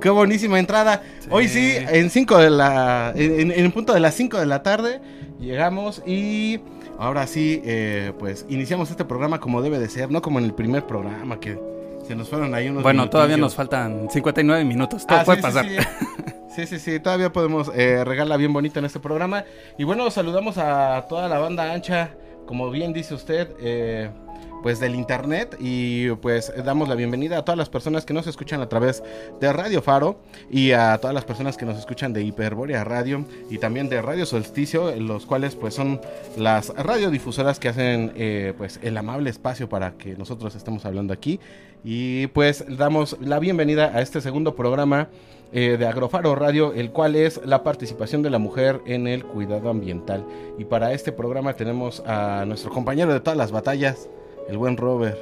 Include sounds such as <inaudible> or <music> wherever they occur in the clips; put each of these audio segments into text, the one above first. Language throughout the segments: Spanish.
¡Qué buenísima entrada! Hoy sí, en 5 de la. En, en, punto de las 5 de la tarde llegamos y ahora sí, eh, pues iniciamos este programa como debe de ser, no como en el primer programa que se nos fueron ahí unos. Bueno, todavía nos faltan 59 minutos, todo Ah, puede sí, pasar. Sí sí. sí, sí, sí, todavía podemos eh, regarla bien bonita en este programa. Y bueno, saludamos a toda la banda ancha, como bien dice usted, eh, pues del internet y pues damos la bienvenida a todas las personas que nos escuchan a través de Radio Faro y a todas las personas que nos escuchan de Hiperbórea Radio y también de Radio Solsticio, los cuales pues son las radiodifusoras que hacen eh, pues el amable espacio para que nosotros estemos hablando aquí y pues damos la bienvenida a este segundo programa eh, de Agrofaro Radio, el cual es la participación de la mujer en el cuidado ambiental. Y para este programa tenemos a nuestro compañero de todas las batallas, el buen Robert.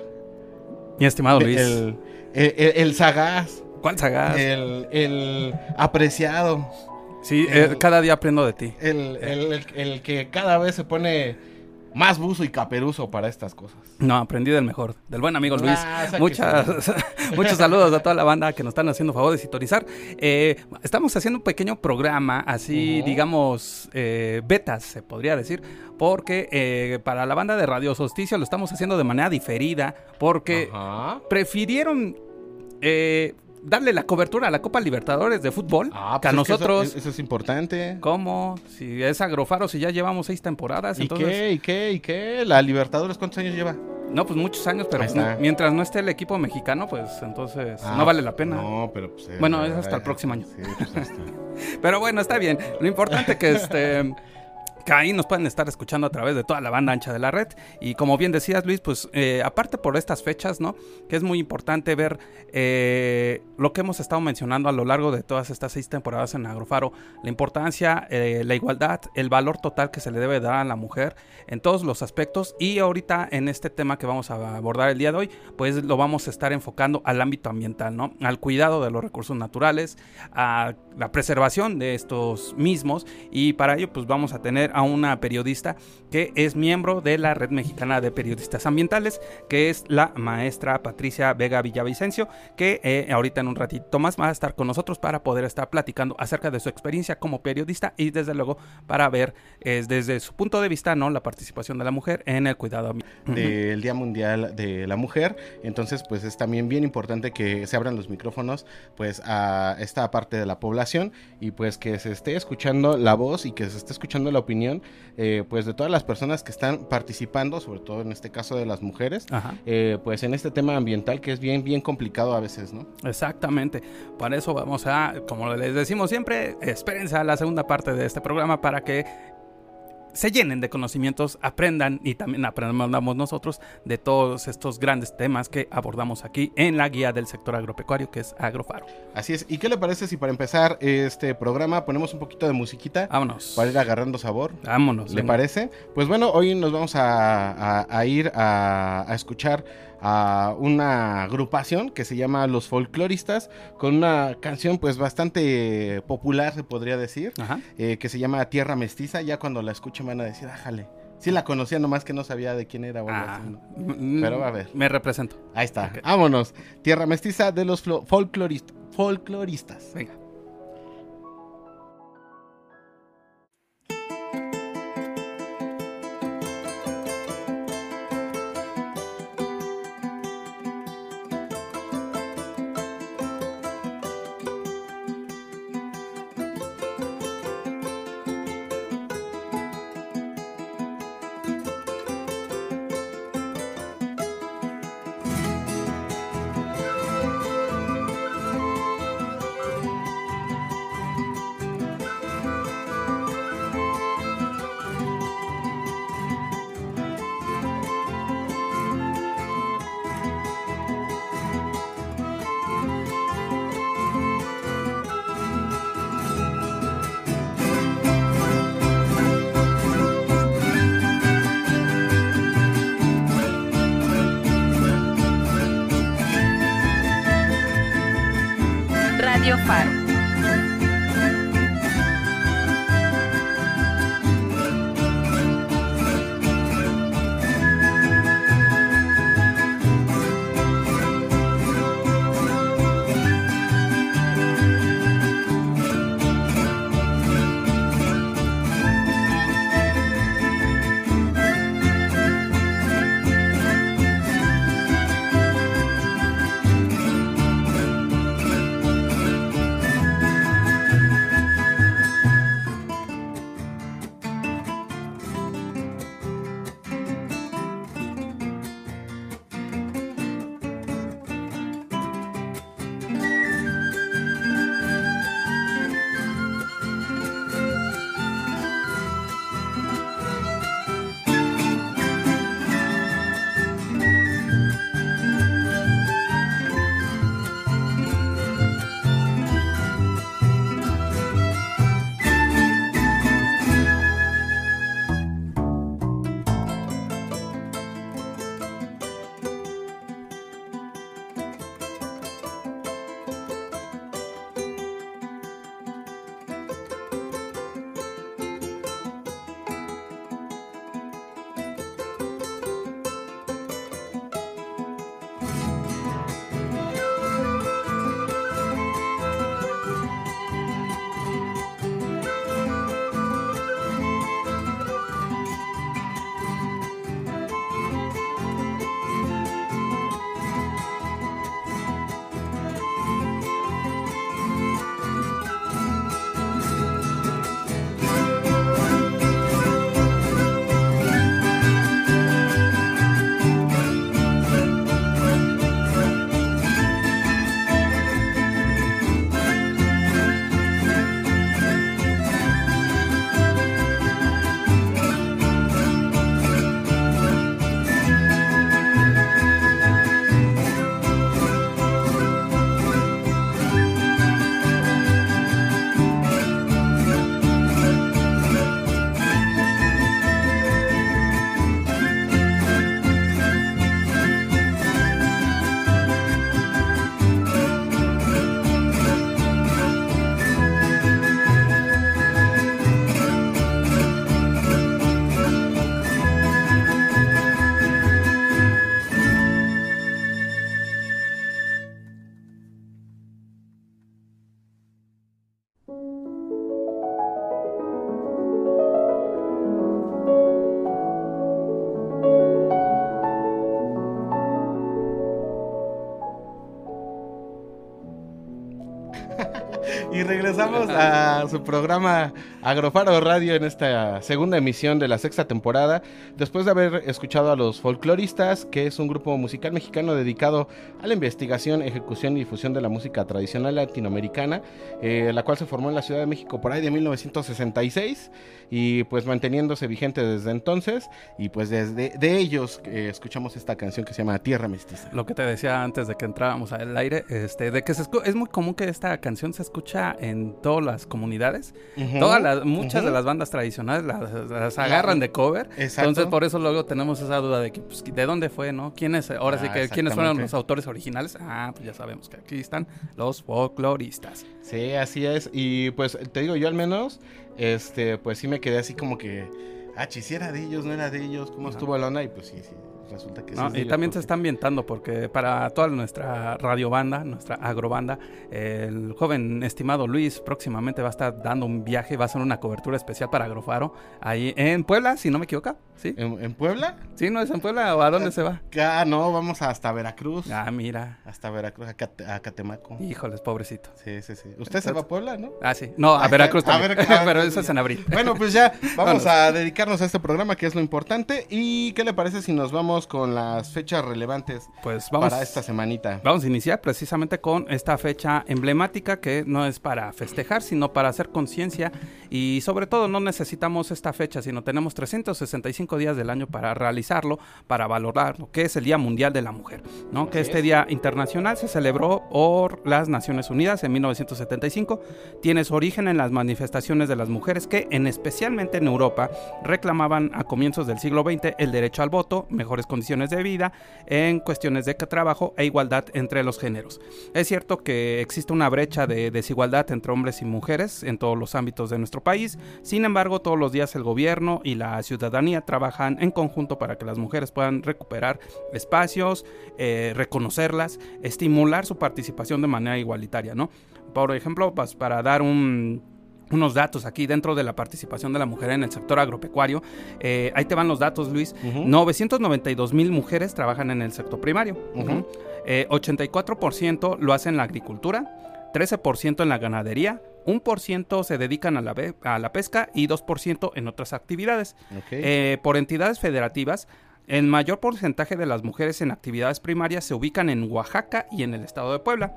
Mi estimado Luis. El, el, el- el sagaz, ¿Cuál sagaz? el, el apreciado, sí, eh, cada día aprendo de ti. el, el- el- el que cada vez se pone más buzo y caperuzo para estas cosas. No, aprendí del mejor, del buen amigo Luis. Ah. Muchas, <laughs> muchos saludos a toda la banda que nos están haciendo favor de sintonizar. Eh, estamos haciendo un pequeño programa, así digamos, eh, betas, se podría decir, porque eh, para la banda de Radio Solsticio lo estamos haciendo de manera diferida, porque Ajá. prefirieron eh, darle la cobertura a la Copa Libertadores de fútbol Ah, que a pues es que nosotros. eso, eso es importante. ¿Cómo? Si es Agrofaro, si ya llevamos seis temporadas, ¿Y entonces... qué? ¿Y qué? ¿Y qué? ¿La Libertadores cuántos años lleva? No, pues muchos años, pero mientras no esté el equipo mexicano, pues entonces Ah, no vale la pena. No, pero pues... eh, Bueno, es eh, hasta el eh, próximo año. Sí, pues. <laughs> Pero bueno, está bien. Lo importante que este... <laughs> Ahí nos pueden estar escuchando a través de toda la banda ancha de la red. Y como bien decías, Luis, pues eh, aparte por estas fechas, ¿no? Que es muy importante ver eh, lo que hemos estado mencionando a lo largo de todas estas seis temporadas en Agrofaro. La importancia, eh, la igualdad, el valor total que se le debe dar a la mujer en todos los aspectos. Y ahorita en este tema que vamos a abordar el día de hoy, pues lo vamos a estar enfocando al ámbito ambiental, ¿no? Al cuidado de los recursos naturales, a la preservación de estos mismos. Y para ello, pues vamos a tener a una periodista que es miembro de la Red Mexicana de Periodistas Ambientales, que es la maestra Patricia Vega Villavicencio, que eh, ahorita en un ratito más va a estar con nosotros para poder estar platicando acerca de su experiencia como periodista y desde luego para ver eh, desde su punto de vista, ¿no? La participación de la mujer en el cuidado del Día Mundial de la Mujer. Entonces, pues es también bien importante que se abran los micrófonos pues a esta parte de la población y pues que se esté escuchando la voz y que se esté escuchando la opinión eh, pues de todas las personas que están participando, sobre todo en este caso de las mujeres, eh, pues en este tema ambiental que es bien, bien complicado a veces, ¿no? Exactamente. Para eso vamos a, como les decimos siempre, espérense a la segunda parte de este programa para que se llenen de conocimientos, aprendan y también aprendamos nosotros de todos estos grandes temas que abordamos aquí en la guía del sector agropecuario que es Agrofaro. Así es. ¿Y qué le parece si para empezar este programa ponemos un poquito de musiquita Vámonos. para ir agarrando sabor? Vámonos. ¿Le venga. parece? Pues bueno, hoy nos vamos a, a- a ir a, a escuchar a una agrupación que se llama Los Folcloristas, con una canción pues bastante popular, se podría decir, eh, que se llama Tierra Mestiza. Ya cuando la escuchen van a decir, ájale. Sí la conocía, nomás que no sabía de quién era. o algo Ah, así, ¿no? mm, Pero va a ver. Me represento. Ahí está. Vámonos. Tierra Mestiza de los folclorist- folcloristas. Venga. Regresamos a su programa Agrofaro Radio en esta segunda emisión de la sexta temporada, después de haber escuchado a los folcloristas, que es un grupo musical mexicano dedicado a la investigación, ejecución y difusión de la música tradicional latinoamericana, eh, la cual se formó en la Ciudad de México por ahí de 1966 y pues manteniéndose vigente desde entonces y pues desde de ellos eh, escuchamos esta canción que se llama Tierra Mestiza. Lo que te decía antes de que entrábamos al aire, este, de que se es muy común que esta canción se escucha en todas las comunidades. Todas las, muchas de las bandas tradicionales las, agarran de cover. Entonces por eso luego tenemos esa duda de que pues, de dónde fue, ¿no? ¿Quiénes ahora sí ah, que quiénes fueron los autores originales? Ah, pues ya sabemos que aquí están los folcloristas. Sí, así es. Y pues te digo, yo al menos, este, pues sí me quedé así como que, ah, si era de ellos, no era de ellos, ¿cómo estuvo la onda? Y pues sí, sí, resulta que sí. y también se está ambientando porque para toda nuestra radiobanda, nuestra agrobanda, el joven estimado Luis próximamente va a estar dando un viaje, va a hacer una cobertura especial para Agrofaro ahí en Puebla, si no me equivoco. ¿Sí? ¿En, Puebla? Sí, ¿no es en Puebla o a dónde se va? <laughs> Ah, no, vamos hasta Veracruz. Ah, mira. Hasta Veracruz, a, Catemaco. Híjoles, pobrecito. Sí, sí, sí. ¿Usted se va a Puebla, no? Ah, sí. No, a Veracruz también. <laughs> Pero eso es en abril. Bueno, pues ya <laughs> vamos a dedicarnos a este programa que es lo importante. ¿Y qué le parece si nos vamos con las fechas relevantes pues vamos, para esta semanita? Vamos a iniciar precisamente con esta fecha emblemática que no es para festejar, sino para hacer conciencia. Y sobre todo no necesitamos esta fecha, sino tenemos 365 días del año para realizarlo, para valorar lo que es el Día Mundial de la Mujer, ¿no? que este Día Internacional se celebró por las Naciones Unidas en 1975, tiene su origen en las manifestaciones de las mujeres que, en especialmente en Europa, reclamaban a comienzos del siglo XX el derecho al voto, mejores condiciones de vida, en cuestiones de trabajo e igualdad entre los géneros. Es cierto que existe una brecha de desigualdad entre hombres y mujeres en todos los ámbitos de nuestro país, sin embargo todos los días el gobierno y la ciudadanía trabajan en conjunto para que las mujeres puedan recuperar espacios, eh, reconocerlas, estimular su participación de manera igualitaria, ¿no? Por ejemplo, pues, para dar unos datos aquí dentro de la participación de la mujer en el sector agropecuario. Eh, ahí te van los datos, Luis. 992 mil mujeres trabajan en el sector primario. 84% eh, lo hacen en la agricultura, 13% en la ganadería, 1% se dedican a la, a la pesca y 2% en otras actividades. Eh, por entidades federativas, el mayor porcentaje de las mujeres en actividades primarias se ubican en Oaxaca y en el estado de Puebla.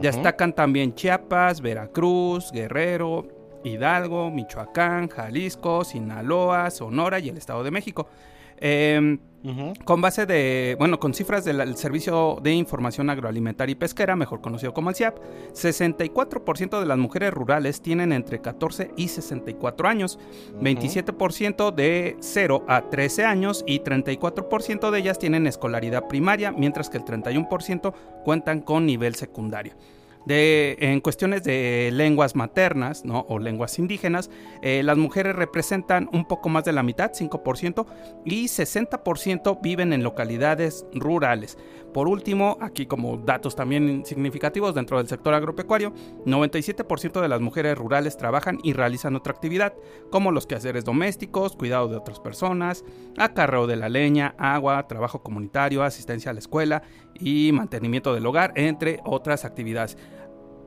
Destacan también Chiapas, Veracruz, Guerrero, Hidalgo, Michoacán, Jalisco, Sinaloa, Sonora y el estado de México. Eh, con base de, bueno, con cifras del Servicio de Información Agroalimentaria y Pesquera, mejor conocido como el CIAP, 64% de las mujeres rurales tienen entre 14 y 64 años, 27% de 0 a 13 años y 34% de ellas tienen escolaridad primaria, mientras que el 31% cuentan con nivel secundario en cuestiones de lenguas maternas ¿no? o lenguas indígenas, eh, las mujeres representan un poco más de la mitad, 5%, y 60% viven en localidades rurales. Por último, aquí como datos también significativos dentro del sector agropecuario, 97% de las mujeres rurales trabajan y realizan otra actividad, como los quehaceres domésticos, cuidado de otras personas, acarreo de la leña, agua, trabajo comunitario, asistencia a la escuela y mantenimiento del hogar, entre otras actividades.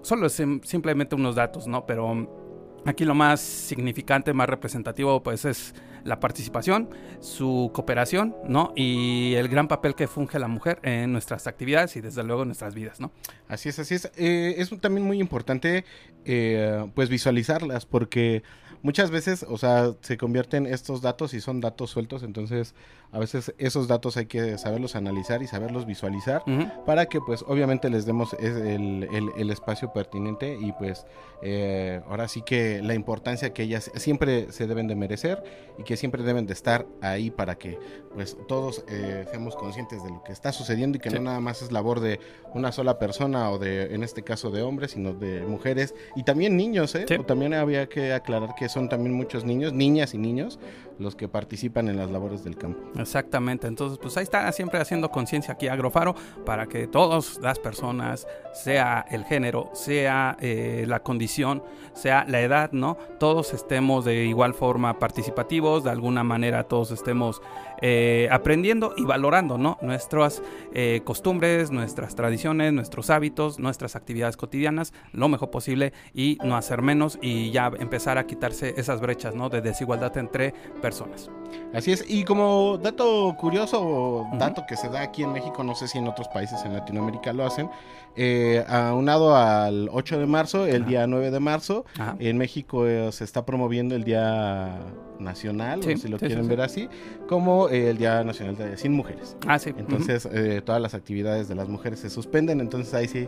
Solo simplemente unos datos, ¿no? Pero Aquí lo más significante, más representativo, pues es la participación, su cooperación, ¿no? Y el gran papel que funge la mujer en nuestras actividades y desde luego en nuestras vidas, ¿no? Así es, así es. Eh, es también muy importante, eh, pues visualizarlas, porque muchas veces, o sea, se convierten estos datos y son datos sueltos, entonces a veces esos datos hay que saberlos analizar y saberlos visualizar para que pues obviamente les demos el, el, espacio pertinente y pues eh, ahora sí que la importancia que ellas siempre se deben de merecer y que siempre deben de estar ahí para que pues todos eh, seamos conscientes de lo que está sucediendo y que no nada más es labor de una sola persona o de en este caso de hombres sino de mujeres y también niños, ¿eh? también había que aclarar que son también muchos niños, niñas y niños los que participan en las labores del campo. Exactamente, entonces pues ahí está siempre haciendo conciencia aquí Agrofaro para que todas las personas, sea el género, sea eh, la condición, sea la edad, ¿no? Todos estemos de igual forma participativos, de alguna manera todos estemos eh, aprendiendo y valorando, ¿no? Nuestras eh, costumbres, nuestras tradiciones, nuestros hábitos, nuestras actividades cotidianas, lo mejor posible y no hacer menos y ya empezar a quitarse esas brechas, ¿no? De desigualdad entre personas. Así es, y como dato curioso, dato que se da aquí en México, no sé si en otros países en Latinoamérica lo hacen, eh, aunado al 8 de marzo, el día 9 de marzo, en México eh, se está promoviendo el Día Nacional, si lo quieren ver así, como eh, el Día Nacional de Sin Mujeres. Ah, sí. Entonces, eh, todas las actividades de las mujeres se suspenden, entonces ahí sí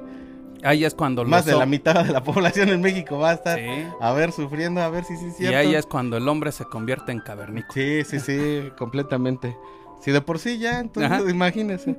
Ahí es cuando más de la mitad de la <laughs> población en México va a estar a ver sufriendo, a ver si sí es cierto. Y ahí es cuando el hombre se convierte en cavernícola. Sí, sí, sí, <laughs> completamente. Si de por sí ya, entonces imagínense.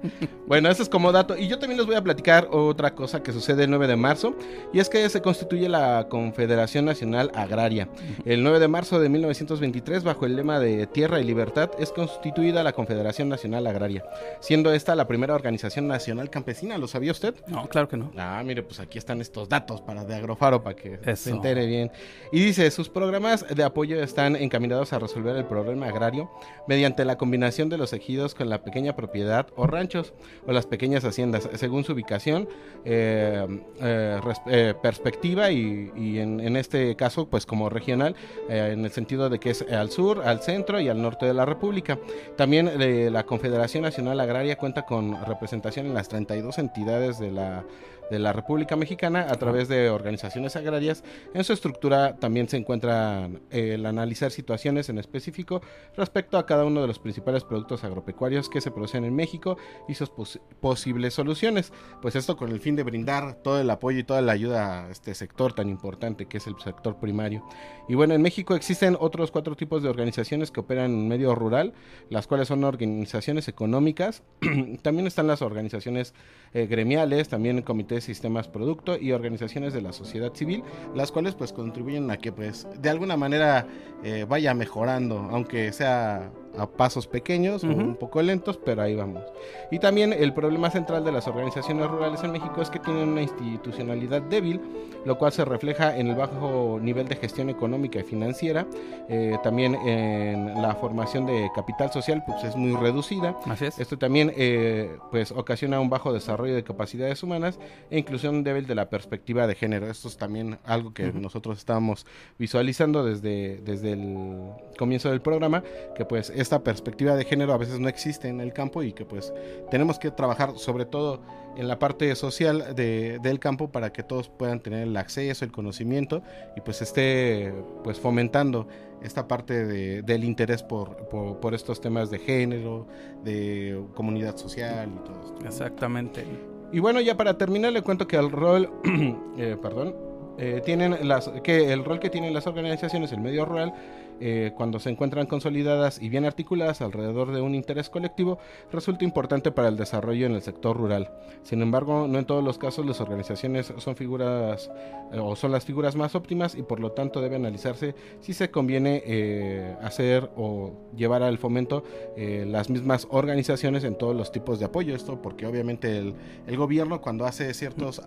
bueno, eso es como dato. Y yo también les voy a platicar otra cosa que sucede el 9 de marzo. Y es que se constituye la Confederación Nacional Agraria. El 9 de marzo de 1923, bajo el lema de Tierra y Libertad, es constituida la Confederación Nacional Agraria. Siendo esta la primera organización nacional campesina. ¿Lo sabía usted? No, claro que no. Ah, mire, pues aquí están estos datos para de Agrofaro, para que se entere bien. Y dice, sus programas de apoyo están encaminados a resolver el problema agrario mediante la combinación de los ejidos con la pequeña propiedad o ranchos o las pequeñas haciendas, según su ubicación, eh, eh, eh, perspectiva y, en, este caso, pues como regional, en el sentido de que es al sur, al centro y al norte de la República. También la Confederación Nacional Agraria cuenta con representación en las 32 entidades de la de la República Mexicana a través de organizaciones agrarias. En su estructura también se encuentra el analizar situaciones en específico respecto a cada uno de los principales productos productos agropecuarios que se producen en México y sus posibles soluciones. Pues esto con el fin de brindar todo el apoyo y toda la ayuda a este sector tan importante que es el sector primario. Y bueno, en México existen otros cuatro tipos de organizaciones que operan en medio rural, las cuales son organizaciones económicas, <clears throat> también están las organizaciones eh, gremiales, también comités sistemas producto y organizaciones de la sociedad civil, las cuales pues contribuyen a que pues de alguna manera eh, vaya mejorando, aunque sea a pasos pequeños o un poco lentos, pero ahí vamos. Y también el problema central de las organizaciones rurales en México es que tienen una institucionalidad débil, lo cual se refleja en el bajo nivel de gestión económica y financiera, eh, también en la formación de capital social, pues es muy reducida. Así es. Esto también eh, pues ocasiona un bajo desarrollo de capacidades humanas e inclusión débil de la perspectiva de género. Esto es también algo que nosotros estábamos visualizando desde, desde el comienzo del programa, que pues esta perspectiva de género a veces no existe en el campo y que pues tenemos que trabajar sobre todo en la parte social de, del campo para que todos puedan tener el acceso, el conocimiento y pues esté pues fomentando esta parte de, del interés por, por, estos temas de género, de comunidad social y todo esto. Exactamente. Y bueno, ya para terminar le cuento que el rol, <clears throat> eh, perdón, eh, tienen las, que el rol que tienen las organizaciones, el medio rural, eh, cuando se encuentran consolidadas y bien articuladas alrededor de un interés colectivo, resulta importante para el desarrollo en el sector rural. Sin embargo, no en todos los casos las organizaciones son figuras eh, o son las figuras más óptimas y por lo tanto debe analizarse si se conviene eh, hacer o llevar al fomento las mismas organizaciones en todos los tipos de apoyo. Esto porque obviamente el, el gobierno cuando hace ciertos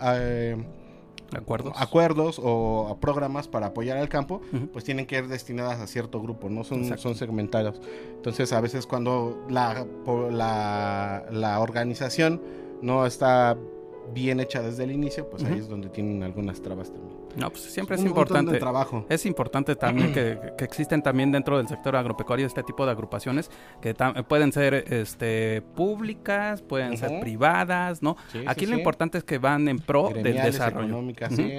acuerdos, acuerdos o programas para apoyar al campo, pues tienen que ir destinadas a cierto grupo, no son, son segmentados. Entonces, a veces cuando la, la, la organización no está bien hecha desde el inicio, pues ahí es donde tienen algunas trabas también. No, pues siempre es, importante. trabajo. Es importante también que, existen también dentro del sector agropecuario este tipo de agrupaciones que pueden ser este públicas, pueden ser privadas, ¿no? Aquí lo importante es que van en pro del desarrollo.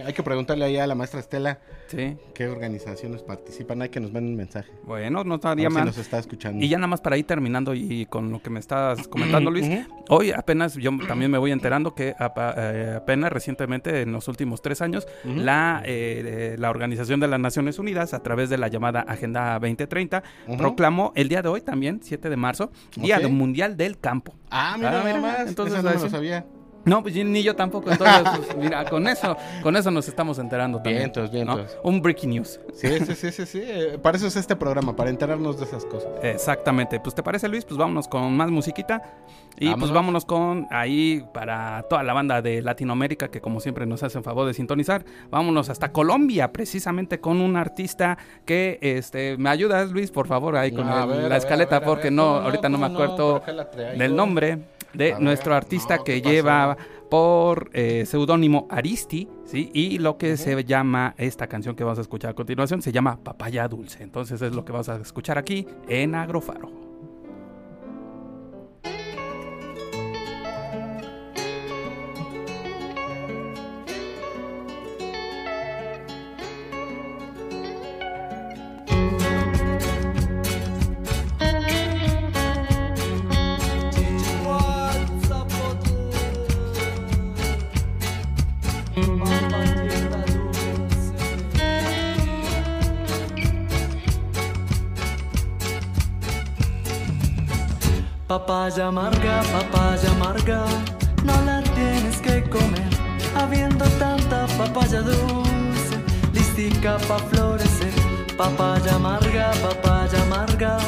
Hay que preguntarle ahí a la maestra Estela qué organizaciones participan. Hay que nos manden un mensaje. Bueno, no estaría mal. Si nos está escuchando. Y ya nada más para ir terminando y con lo que me estás <clears throat> comentando, Luis. Hoy apenas yo también me voy enterando que eh, apenas recientemente, en los últimos tres años, la eh, la Organización de las Naciones Unidas, a través de la llamada Agenda 2030, proclamó el día de hoy también, 7 de marzo, Día Mundial del Campo. Ah, mira, mira, más. Entonces, no lo sabía. No, pues ni yo tampoco. Entonces, pues, mira, con eso, con eso nos estamos enterando también. Vientos, vientos. Un breaking news. Sí, sí, sí, sí, sí. Eh, para eso es este programa, para enterarnos de esas cosas. Exactamente. Pues te parece, Luis, pues vámonos con más musiquita. Y pues vámonos con ahí para toda la banda de Latinoamérica que como siempre nos hacen favor de sintonizar. Vámonos hasta Colombia, precisamente con un artista que este me ayudas, Luis, por favor, ahí con la escaleta, porque no, ahorita no, me acuerdo del nombre de nuestro artista que lleva por eh, seudónimo Aristi, ¿sí? Y lo que se llama esta canción que vamos a escuchar a continuación se llama Papaya Dulce. Entonces es lo que vamos a escuchar aquí en Agrofaro. Papaya amarga, papaya amarga, no la tienes que comer, habiendo tanta papaya dulce, listica pa' florecer. Papaya amarga, papaya amarga,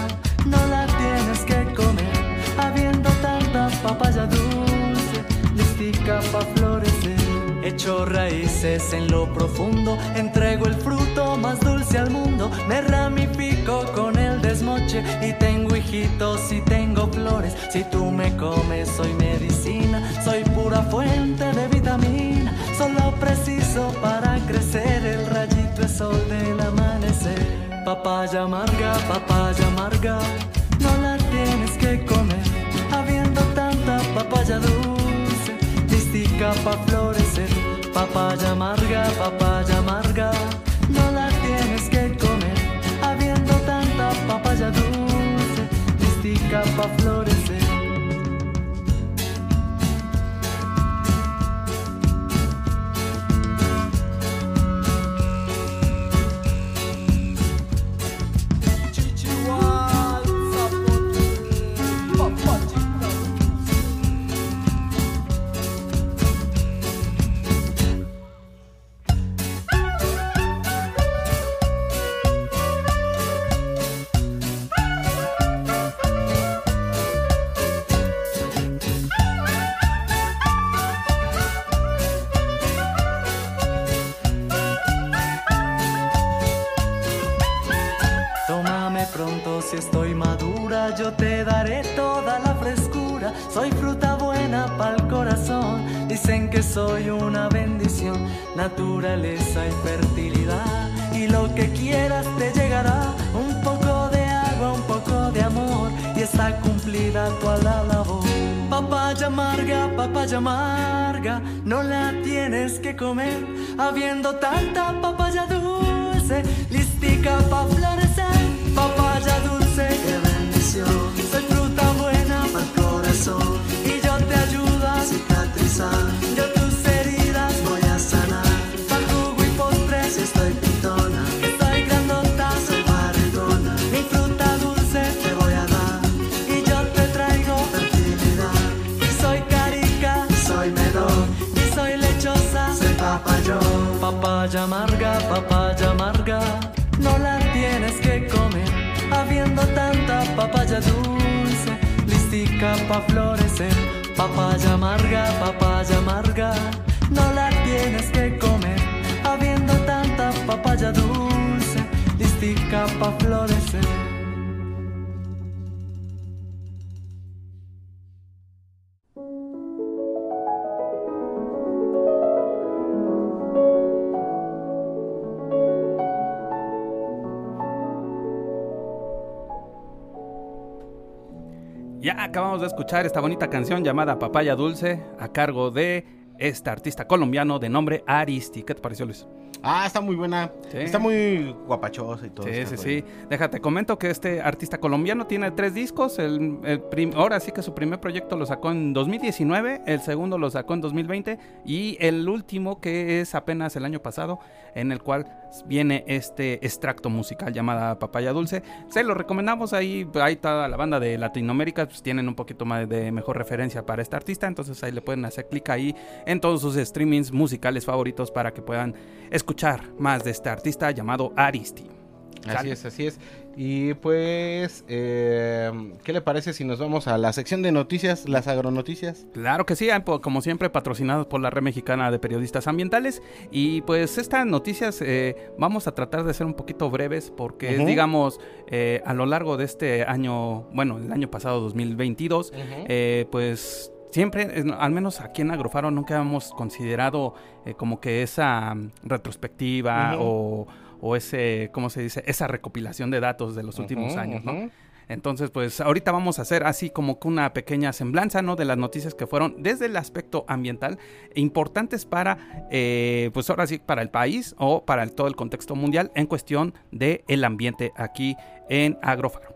no la tienes que comer, habiendo tanta papaya dulce, listica pa' florecer. Echo raíces en lo profundo, entrego el fruto más dulce al mundo, me ramifico con el desmoche y tengo hijitos y tengo flores. Si tú me comes, soy medicina, soy pura fuente de vitamina, solo preciso para crecer el rayito de sol del amanecer. Papaya amarga, papaya amarga, no la tienes que comer, habiendo tanta papaya dulce, pa' florecer Papaya amarga, papaya amarga, no la tienes que comer, habiendo tanta papaya dulce, listica pa' florecer. Naturaleza y fertilidad. Y lo que quieras te llegará, un poco de agua, un poco de amor, y está cumplida toda la labor. Papaya amarga, papaya amarga, no la tienes que comer, habiendo tanta papaya dulce, listica pa' florecer. Papaya dulce, qué bendición. Soy fruta buena para el corazón y yo te ayudo a cicatrizar. Yo Papaya amarga, papaya amarga, no la tienes que comer, habiendo tanta papaya dulce, listica pa' florecer. Papaya amarga, papaya amarga, no la tienes que comer, habiendo tanta papaya dulce, listica pa' florecer. Acabamos de escuchar esta bonita canción llamada Papaya Dulce a cargo de este artista colombiano de nombre Aristi. ¿Qué te pareció, Luis? Ah, está muy buena. Sí. Está muy guapachosa y todo. Sí, sí, sí. Déjate, comento que este artista colombiano tiene tres discos. El, el prim- ahora sí que su primer proyecto lo sacó en 2019, el segundo lo sacó en 2020 y el último que es apenas el año pasado, en el cual viene este extracto musical llamada Papaya Dulce. Se lo recomendamos ahí, ahí toda la banda de Latinoamérica, pues tienen un poquito más de mejor referencia para este artista, entonces ahí le pueden hacer clic ahí en todos sus streamings musicales favoritos para que puedan escuchar más de este artista llamado Aristi. Así Sale. es, así es. Y pues, eh, ¿qué le parece si nos vamos a la sección de noticias, las agronoticias? Claro que sí, como siempre patrocinados por la Red Mexicana de Periodistas Ambientales. Y pues estas noticias eh, vamos a tratar de ser un poquito breves porque es, digamos, eh, a lo largo de este año, bueno, el año pasado 2022, eh, pues siempre, eh, al menos aquí en Agrofaro, nunca hemos considerado eh, como que esa mm, retrospectiva o, o ese, ¿cómo se dice? Esa recopilación de datos de los últimos años, ¿no? Entonces, pues ahorita vamos a hacer así como que una pequeña semblanza, ¿no? De las noticias que fueron desde el aspecto ambiental importantes para, eh, pues ahora sí, para el país o para el- todo el contexto mundial en cuestión del el ambiente aquí en Agrofaro.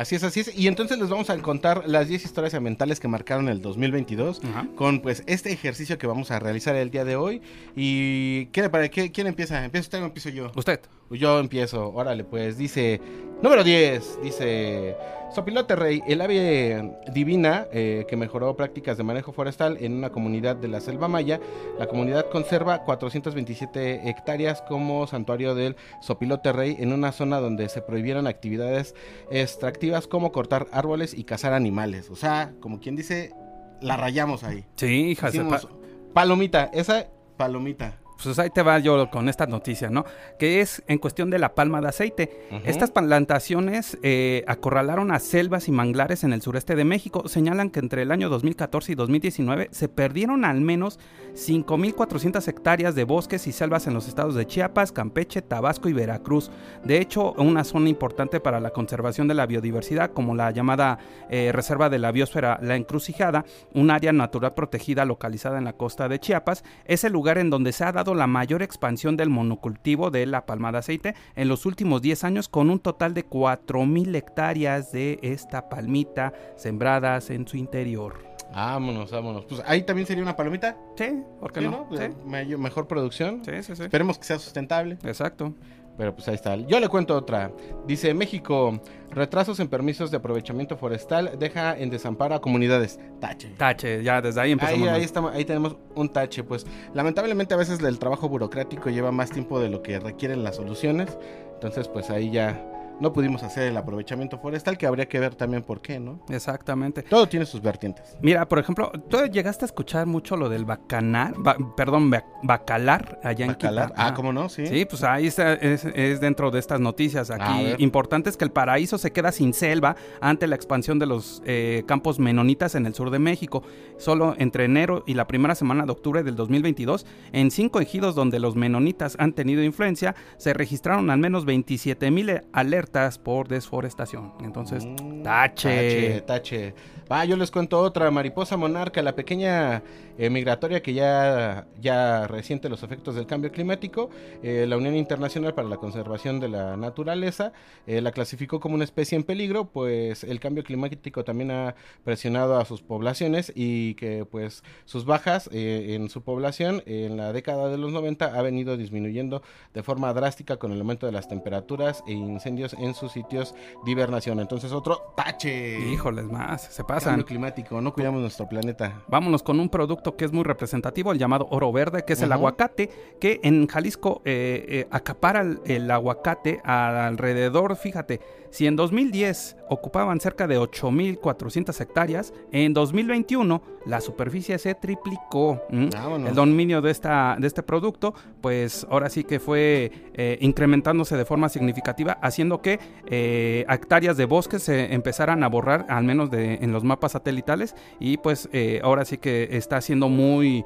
Así es, así es. Y entonces les vamos a contar las 10 historias ambientales que marcaron el 2022 Ajá. con pues este ejercicio que vamos a realizar el día de hoy. ¿Y qué le parece? ¿Qué- ¿Quién empieza? ¿Empieza usted o empiezo yo? Usted. Yo empiezo, órale, pues dice, número 10, dice, Sopilote Rey, el ave divina eh, que mejoró prácticas de manejo forestal en una comunidad de la selva maya, la comunidad conserva 427 hectáreas como santuario del Sopilote Rey en una zona donde se prohibieron actividades extractivas como cortar árboles y cazar animales. O sea, como quien dice, la rayamos ahí. Sí, hija, se Hicimos pa- palomita, esa palomita. Pues ahí te va yo con esta noticia, ¿no? Que es en cuestión de la palma de aceite. Estas plantaciones eh, acorralaron a selvas y manglares en el sureste de México. Señalan que entre el año 2014 y 2019 se perdieron al menos 5.400 hectáreas de bosques y selvas en los estados de Chiapas, Campeche, Tabasco y Veracruz. De hecho, una zona importante para la conservación de la biodiversidad, como la llamada eh, Reserva de la Biosfera La Encrucijada, un área natural protegida localizada en la costa de Chiapas, es el lugar en donde se ha dado la mayor expansión del monocultivo de la palma de aceite en los últimos 10 años con un total de 4.000 hectáreas de esta palmita sembradas en su interior. Vámonos, vámonos. Pues ahí también sería una palomita. Sí, ¿por qué ¿sí, no? Me- Mejor producción. Sí, sí, sí. Esperemos que sea sustentable. Exacto. Pero pues ahí está. Yo le cuento otra. Dice México, retrasos en permisos de aprovechamiento forestal deja en desamparo a comunidades. Tache. Tache, ya desde ahí empezamos. Ahí, estamos, ahí tenemos un tache. Pues lamentablemente a veces el trabajo burocrático lleva más tiempo de lo que requieren las soluciones. Entonces pues ahí ya no pudimos hacer el aprovechamiento forestal que habría que ver también por qué, ¿no? Exactamente. Todo tiene sus vertientes. Mira, por ejemplo, tú llegaste a escuchar mucho lo del bacanar, ba- perdón, ba- bacalar allá en? Ah, ¿cómo no? Sí. Sí, pues ahí está, es, es dentro de estas noticias. Aquí importante es que el paraíso se queda sin selva ante la expansión de los eh, campos menonitas en el sur de México. Solo entre enero y la primera semana de octubre del 2022, en cinco ejidos donde los menonitas han tenido influencia, se registraron al menos 27 mil alertas por desforestación. Entonces, Mm, tache. Tache, tache. Va, yo les cuento otra, mariposa monarca, la pequeña eh, migratoria que ya, ya resiente los efectos del cambio climático. Eh, la Unión Internacional para la Conservación de la Naturaleza eh, la clasificó como una especie en peligro, pues el cambio climático también ha presionado a sus poblaciones y que pues sus bajas eh, en su población en la década de los 90 ha venido disminuyendo de forma drástica con el aumento de las temperaturas e incendios en sus sitios de hibernación. Entonces otro tache. Híjoles más, se pasan. Cambio climático, no cuidamos nuestro planeta. Vámonos con un producto que es muy representativo, el llamado oro verde, que es el aguacate, que en Jalisco eh, eh, acapara el, el aguacate alrededor, fíjate, si en 2010 ocupaban cerca de 8.400 hectáreas, en 2021 la superficie se triplicó. El dominio de, esta, de este producto, pues ahora sí que fue eh, incrementándose de forma significativa, haciendo que eh, hectáreas de bosques se empezaran a borrar, al menos de, en los mapas satelitales, y pues eh, ahora sí que está siendo muy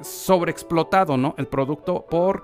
sobreexplotado ¿no? el producto por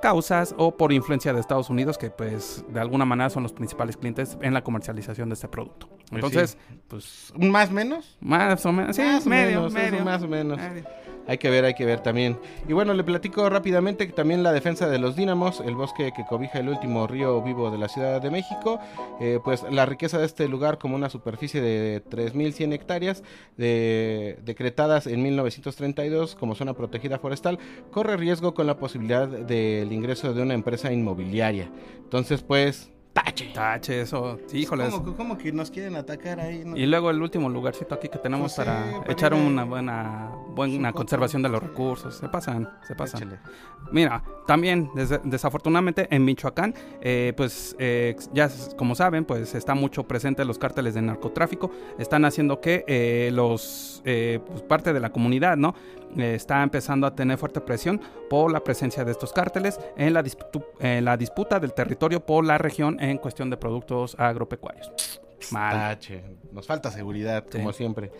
causas o por influencia de Estados Unidos que pues de alguna manera son los principales clientes en la comercialización de este producto. Pues Entonces, sí. pues ¿Más o menos? más o menos, sí, Más o medio, menos, más o menos. medio. Hay que ver, hay que ver también. Y bueno, le platico rápidamente que también la defensa de los dínamos, el bosque que cobija el último río vivo de la Ciudad de México, eh, pues la riqueza de este lugar como una superficie de 3.100 hectáreas de- decretadas en 1932 como zona protegida forestal, corre riesgo con la posibilidad del ingreso de una empresa inmobiliaria. Entonces, pues, tache. Tache, eso, sí, híjoles. ¿Cómo, cómo que nos quieren atacar ahí? No- Y luego el último lugarcito aquí que tenemos Pues para echar una buena, buena conservación de los recursos. Se pasan, se pasan. Échale. Mira, también des- desafortunadamente en Michoacán, eh, pues eh, ya como saben, pues está mucho presente los cárteles de narcotráfico. Están haciendo que eh, los eh, pues, parte de la comunidad, ¿no? Está empezando a tener fuerte presión por la presencia de estos cárteles en la, en la disputa del territorio por la región en cuestión de productos agropecuarios. Mal. Nos falta seguridad, Sí. como siempre.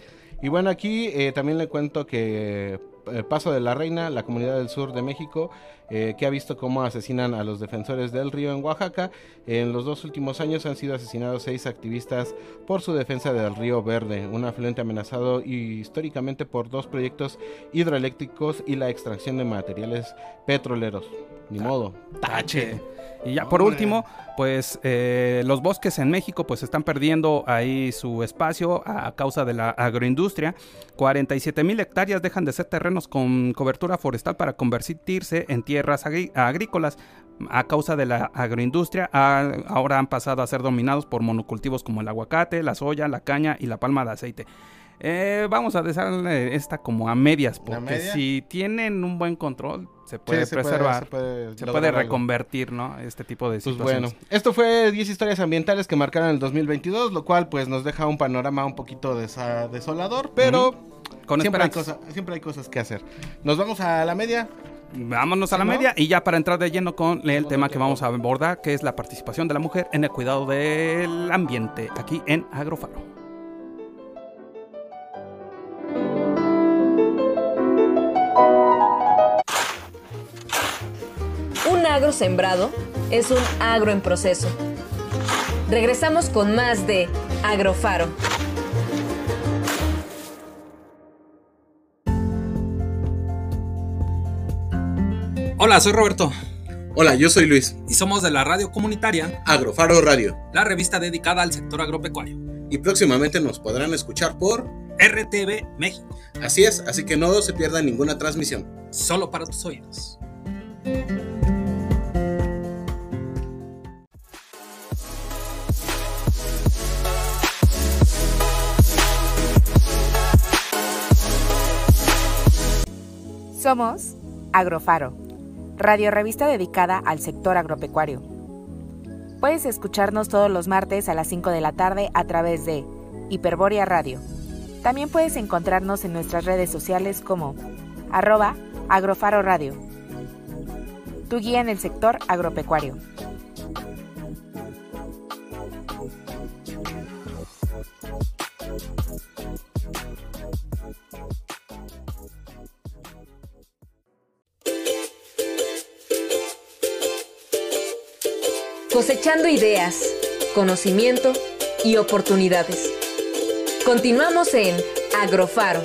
Y bueno, aquí eh, también le cuento que Paso de la Reina, la comunidad del sur de México, eh, que ha visto cómo asesinan a los defensores del río en Oaxaca. En los dos últimos años han sido asesinados seis activistas por su defensa del río Verde, un afluente amenazado históricamente por dos proyectos hidroeléctricos y la extracción de materiales petroleros. Ni modo. Tache. Y ya por último, pues eh, los bosques en México pues están perdiendo ahí su espacio a, causa de la agroindustria. 47 mil hectáreas dejan de ser terrenos con cobertura forestal para convertirse en tierras agrí- agrícolas. A causa de la agroindustria, a- ahora han pasado a ser dominados por monocultivos como el aguacate, la soya, la caña y la palma de aceite. Eh, vamos a dejarle esta como a medias, porque media? si tienen un buen control, se puede Sí, se puede- preservar. se puede Se reconvertir, ¿no? Este tipo de Pues situaciones. bueno, esto fue 10 historias ambientales que marcaron el 2022, lo cual pues nos deja un panorama un poquito desa- desolador, pero Con siempre, hay cosa- siempre hay cosas que hacer. Nos vamos a la media. Vámonos a la media y ya para entrar de lleno con el tema que vamos a abordar, que es la participación de la mujer en el cuidado del ambiente, aquí en Agrofaro. Un agro sembrado es un agro en proceso. Regresamos con más de Agrofaro. Hola, soy Roberto. Hola, yo soy Luis. Y somos de la radio comunitaria Agrofaro Radio. La revista dedicada al sector agropecuario. Y próximamente nos podrán escuchar por RTV México. Así es, así que no se pierdan ninguna transmisión. Solo para tus oídos. Somos Agrofaro, radio revista dedicada al sector agropecuario. Puedes escucharnos todos los martes a las 5 de la tarde a través de Hiperboria Radio. También puedes encontrarnos en nuestras redes sociales como arroba agrofaro radio. Tu guía en el sector agropecuario. Cosechando ideas, conocimiento y oportunidades. Continuamos en Agrofaro.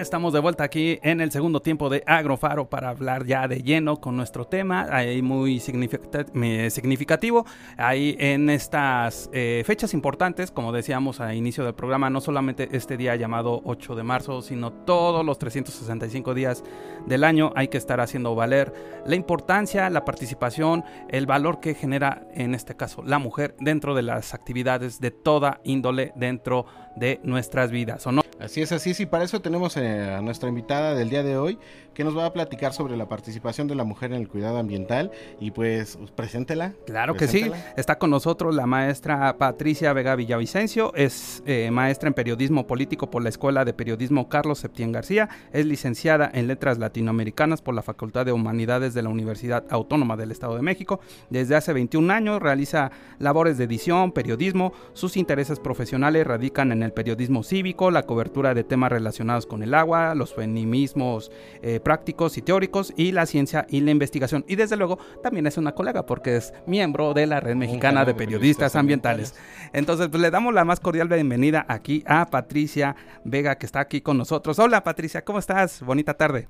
Estamos de vuelta aquí en el segundo tiempo de Agrofaro para hablar ya de lleno con nuestro tema, ahí muy significativo, ahí en estas eh, fechas importantes, como decíamos a inicio del programa, no solamente este día llamado 8 de marzo, sino todos los 365 días del año hay que estar haciendo valer la importancia, la participación, el valor que genera en este caso la mujer dentro de las actividades de toda índole dentro de nuestras vidas, ¿o no? Así es, así es, y para eso tenemos eh, a nuestra invitada del día de hoy, que nos va a platicar sobre la participación de la mujer en el cuidado ambiental, y pues, pues preséntela. Claro que sí, está con nosotros la maestra Patricia Vega Villavicencio, es eh, maestra en periodismo político por la Escuela de Periodismo Carlos Septién García, es licenciada en Letras Latinoamericanas por la Facultad de Humanidades de la Universidad Autónoma del Estado de México, desde hace 21 años realiza labores de edición, periodismo, sus intereses profesionales radican en el periodismo cívico, la cobertura de temas relacionados con el agua, los feminismos eh, prácticos y teóricos y la ciencia y la investigación. Y desde luego también es una colega porque es miembro de la Red Mexicana de Periodistas Ambientales. Entonces, pues le damos la más cordial bienvenida aquí a Patricia Vega que está aquí con nosotros. Hola Patricia, ¿cómo estás? Bonita tarde.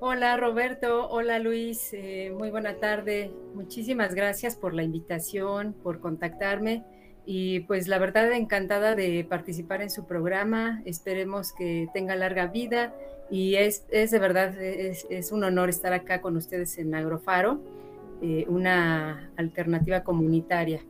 Hola Roberto, hola Luis, eh, muy buena tarde. Muchísimas gracias por la invitación, por contactarme y pues la verdad encantada de participar en su programa. Esperemos que tenga larga vida y es, es de verdad, es, es, un honor estar acá con ustedes en Agrofaro, eh, una alternativa comunitaria.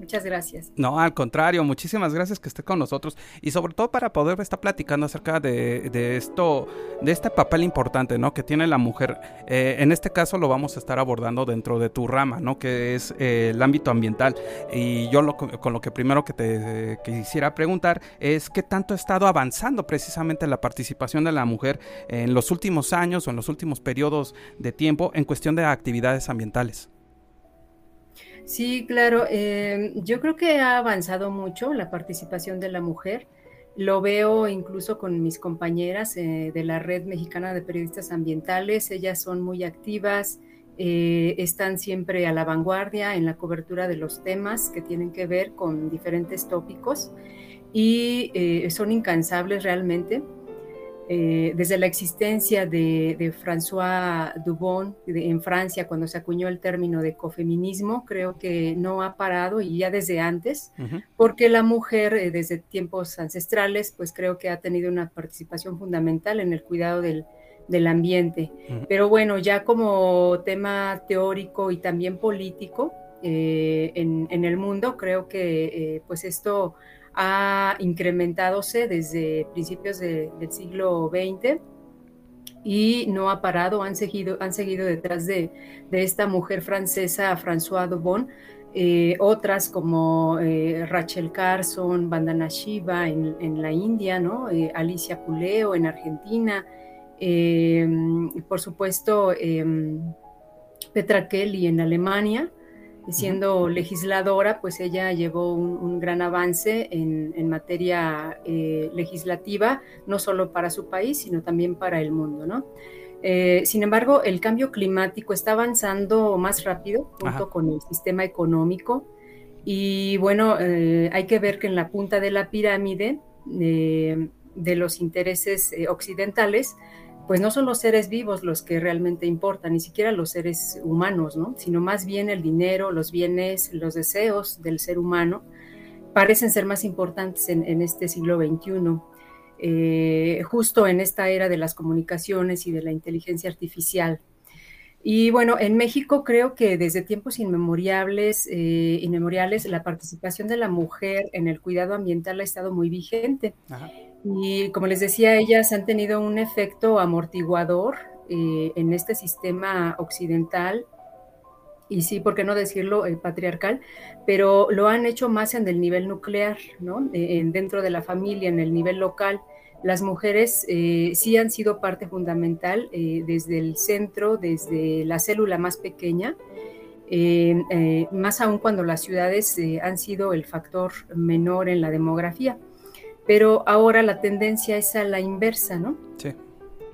Muchas gracias. No, al contrario, muchísimas gracias que esté con nosotros y sobre todo para poder estar platicando acerca de, esto, de este papel importante, ¿no? Que tiene la mujer. Eh, en este caso lo vamos a estar abordando dentro de tu rama, ¿no? Que es eh, el ámbito ambiental. Y yo lo, con lo que primero que te quisiera preguntar es qué tanto ha estado avanzando precisamente la participación de la mujer en los últimos años o en los últimos periodos de tiempo en cuestión de actividades ambientales. Sí, claro. Eh, yo creo que ha avanzado mucho la participación de la mujer. Lo veo incluso con mis compañeras eh, de la Red Mexicana de Periodistas Ambientales. Ellas son muy activas, eh, están siempre a la vanguardia en la cobertura de los temas que tienen que ver con diferentes tópicos y son incansables realmente. Eh, desde la existencia de, François Dubon en Francia, cuando se acuñó el término de ecofeminismo, creo que no ha parado y ya desde antes, porque la mujer eh, desde tiempos ancestrales, pues creo que ha tenido una participación fundamental en el cuidado del, ambiente. Pero bueno, ya como tema teórico y también político eh, en, el mundo, creo que pues esto ha incrementadose desde principios del siglo XX y no ha parado, han seguido, han seguido detrás de, esta mujer francesa, François Dubon, eh, otras como eh, Rachel Carson, Bandana Shiva en, la India, ¿no? Eh, Alicia Puleo en Argentina, por supuesto Petra Kelly en Alemania, siendo legisladora, pues ella llevó un, gran avance en, materia eh, legislativa, no solo para su país, sino también para el mundo, ¿no? Eh, sin embargo, el cambio climático está avanzando más rápido junto Ajá. con el sistema económico y bueno, eh, hay que ver que en la punta de la pirámide de los intereses occidentales, pues no son los seres vivos los que realmente importan, ni siquiera los seres humanos, ¿no? Sino más bien el dinero, los bienes, los deseos del ser humano parecen ser más importantes en, este siglo XXI. Eh, justo en esta era de las comunicaciones y de la inteligencia artificial. Y bueno, en México creo que desde tiempos inmemoriales, eh, inmemoriales la participación de la mujer en el cuidado ambiental ha estado muy vigente. Ajá. Y como les decía, ellas han tenido un efecto amortiguador eh, en este sistema occidental y sí, por qué no decirlo, eh, patriarcal, pero lo han hecho más en el nivel nuclear, ¿no? Eh, en, dentro de la familia, en el nivel local. Las mujeres sí han sido parte fundamental desde el centro, desde la célula más pequeña, más aún cuando las ciudades han sido el factor menor en la demografía. Pero ahora la tendencia es a la inversa, ¿no? Sí.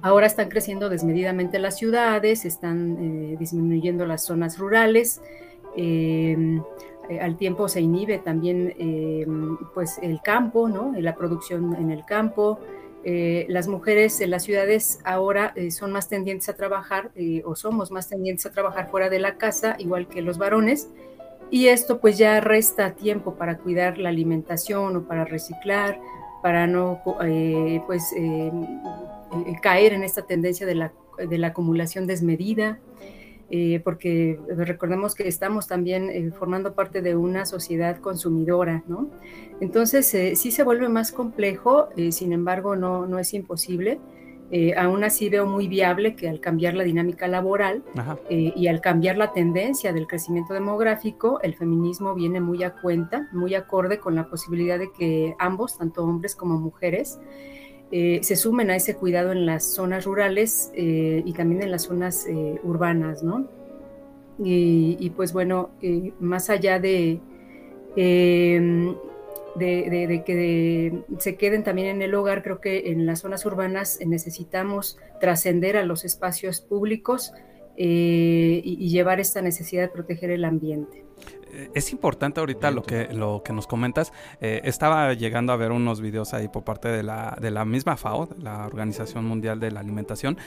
Ahora están creciendo desmedidamente las ciudades, están eh, disminuyendo las zonas rurales, eh, eh, al tiempo se inhibe también eh, pues el campo, ¿no? La producción en el campo. Eh, las mujeres en las ciudades ahora son más tendientes a trabajar o somos más tendientes a trabajar fuera de la casa, igual que los varones, y esto pues ya resta tiempo para cuidar la alimentación o para reciclar, para no eh, pues eh, eh, caer en esta tendencia de la, de la acumulación desmedida, porque recordemos que estamos también formando parte de una sociedad consumidora, ¿no? Entonces sí se vuelve más complejo, sin embargo no, no es imposible. Eh, aún así veo muy viable que al cambiar la dinámica laboral eh, y al cambiar la tendencia del crecimiento demográfico, el feminismo viene muy a cuenta, muy acorde con la posibilidad de que ambos, tanto hombres como mujeres, eh, se sumen a ese cuidado en las zonas rurales y también en las zonas urbanas, ¿no? Y, y, pues bueno, más allá de, de, que se queden también en el hogar, creo que en las zonas urbanas necesitamos trascender a los espacios públicos eh, y, llevar esta necesidad de proteger el ambiente. Eh, Es importante ahorita lo que, lo que nos comentas. Eh, estaba llegando a ver unos videos ahí por parte de la, de la misma FAO, la Organización Mundial de la Alimentación,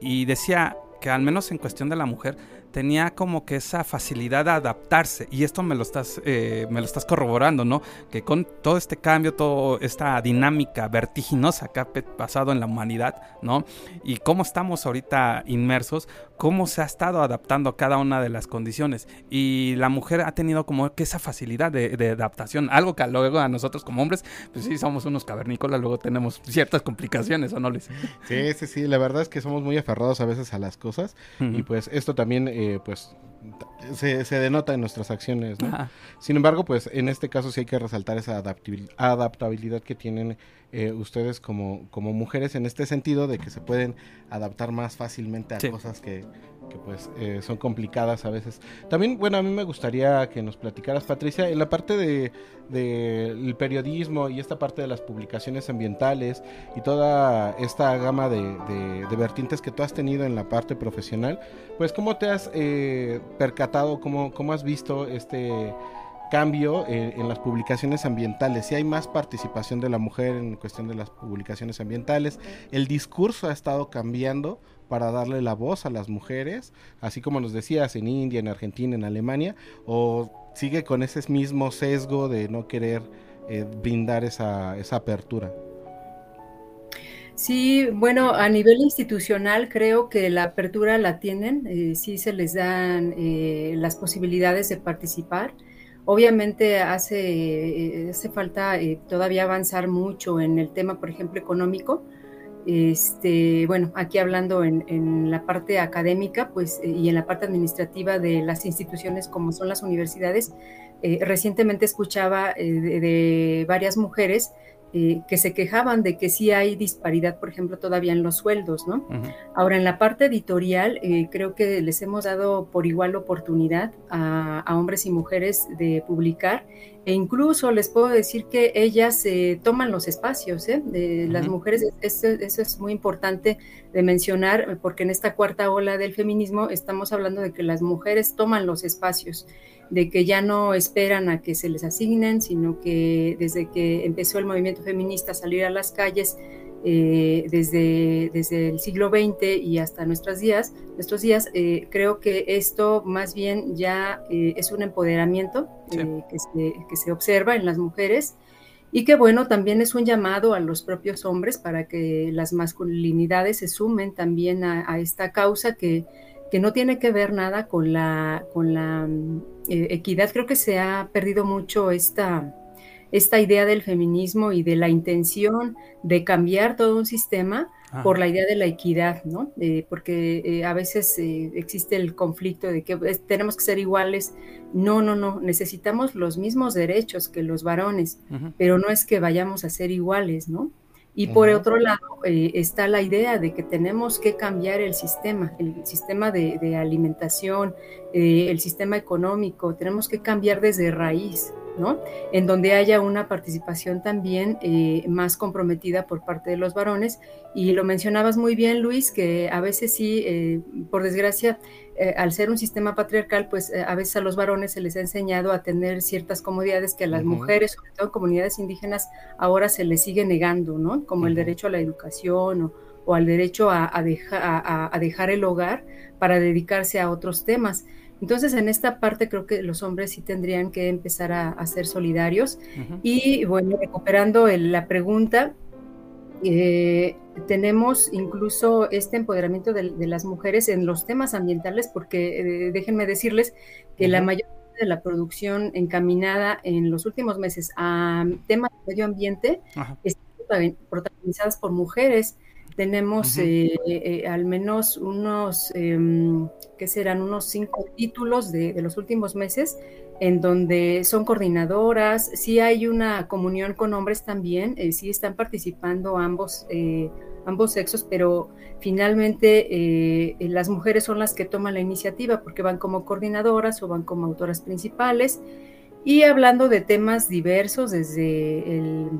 y decía que al menos en cuestión de la mujer tenía como que esa facilidad de adaptarse y esto me lo estás eh, me lo estás corroborando no que con todo este cambio toda esta dinámica vertiginosa que ha pasado en la humanidad no y cómo estamos ahorita inmersos cómo se ha estado adaptando a cada una de las condiciones. Y la mujer ha tenido como que esa facilidad de, de adaptación algo que luego a nosotros como hombres pues sí somos unos cavernícolas luego tenemos ciertas complicaciones o no les Sí, sí, sí, la verdad es que somos muy aferrados a veces a las cosas y pues esto también eh, pues se, se denota en nuestras acciones, ¿no? Sin embargo, pues en este caso sí hay que resaltar esa adaptabil- adaptabilidad que tienen eh, ustedes como, como mujeres en este sentido de que se pueden adaptar más fácilmente a Sí. cosas que, que, pues eh, son complicadas a veces. También, bueno, a mí me gustaría que nos platicaras, Patricia, en la parte de del periodismo y esta parte de las publicaciones ambientales y toda esta gama de, de- de vertientes que tú has tenido en la parte profesional, pues cómo te has eh, percatado, cómo, cómo has visto este cambio en las publicaciones ambientales, si hay más participación de la mujer en cuestión de las publicaciones ambientales, el discurso ha estado cambiando para darle la voz a las mujeres, así como nos decías en India, en Argentina, en Alemania, o sigue con ese mismo sesgo de no querer eh, brindar esa, esa apertura. Sí, bueno, a nivel institucional creo que la apertura la tienen, eh, sí se les dan eh, las posibilidades de participar. Obviamente hace, eh, hace falta eh, todavía avanzar mucho en el tema, por ejemplo, económico. Este, bueno, aquí hablando en, la parte académica, pues, eh, y en la parte administrativa de las instituciones como son las universidades, eh, recientemente escuchaba eh, de varias mujeres eh, que se quejaban de que sí hay disparidad, por ejemplo, todavía en los sueldos, ¿no? Ahora, en la parte editorial, eh, creo que les hemos dado por igual oportunidad a, hombres y mujeres de publicar e incluso les puedo decir que ellas eh, toman los espacios, de las mujeres, eso, eso, es muy importante de mencionar, porque en esta cuarta ola del feminismo estamos hablando de que las mujeres toman los espacios de que ya no esperan a que se les asignen, sino que desde que empezó el movimiento feminista a salir a las calles, eh, desde, desde el siglo XX y hasta nuestros días, nuestros días eh, creo que esto más bien ya eh, es un empoderamiento que, se, que se observa en las mujeres y que bueno, también es un llamado a los propios hombres para que las masculinidades se sumen también a esta causa que que no tiene que ver nada con la, con la mm, eh, equidad. Creo que se ha perdido mucho esta, esta idea del feminismo y de la intención de cambiar todo un sistema por la idea de la equidad, ¿no? Eh, porque eh, a veces existe el conflicto de que tenemos que ser iguales. No, no, no, necesitamos los mismos derechos que los varones, pero no es que vayamos a ser iguales, ¿no? Y por otro lado eh, está la idea de que tenemos que cambiar el sistema, el sistema de, alimentación, eh, el sistema económico, tenemos que cambiar desde raíz, ¿no? En donde haya una participación también eh, más comprometida por parte de los varones. Y lo mencionabas muy bien, Luis, que a veces sí, por desgracia, eh, al ser un sistema patriarcal, pues eh, a veces a los varones se les ha enseñado a tener ciertas comodidades que a las mujeres, sobre todo en comunidades indígenas, ahora se les sigue negando, ¿no? Como el derecho a la educación o, al derecho a, a, dejar el hogar para dedicarse a otros temas. Entonces, en esta parte creo que los hombres sí tendrían que empezar a, ser solidarios. Y bueno, recuperando la pregunta, eh, tenemos incluso este empoderamiento de, las mujeres en los temas ambientales, porque eh, déjenme decirles que la mayor parte de la producción encaminada en los últimos meses a temas de medio ambiente está protagonizadas por mujeres. Tenemos eh, al menos unos, em, ¿qué serán? Unos cinco títulos de, de los últimos meses en donde son coordinadoras, sí hay una comunión con hombres también, eh, sí están participando ambos, eh, ambos sexos, pero finalmente eh, las mujeres son las que toman la iniciativa porque van como coordinadoras o van como autoras principales. Y hablando de temas diversos, desde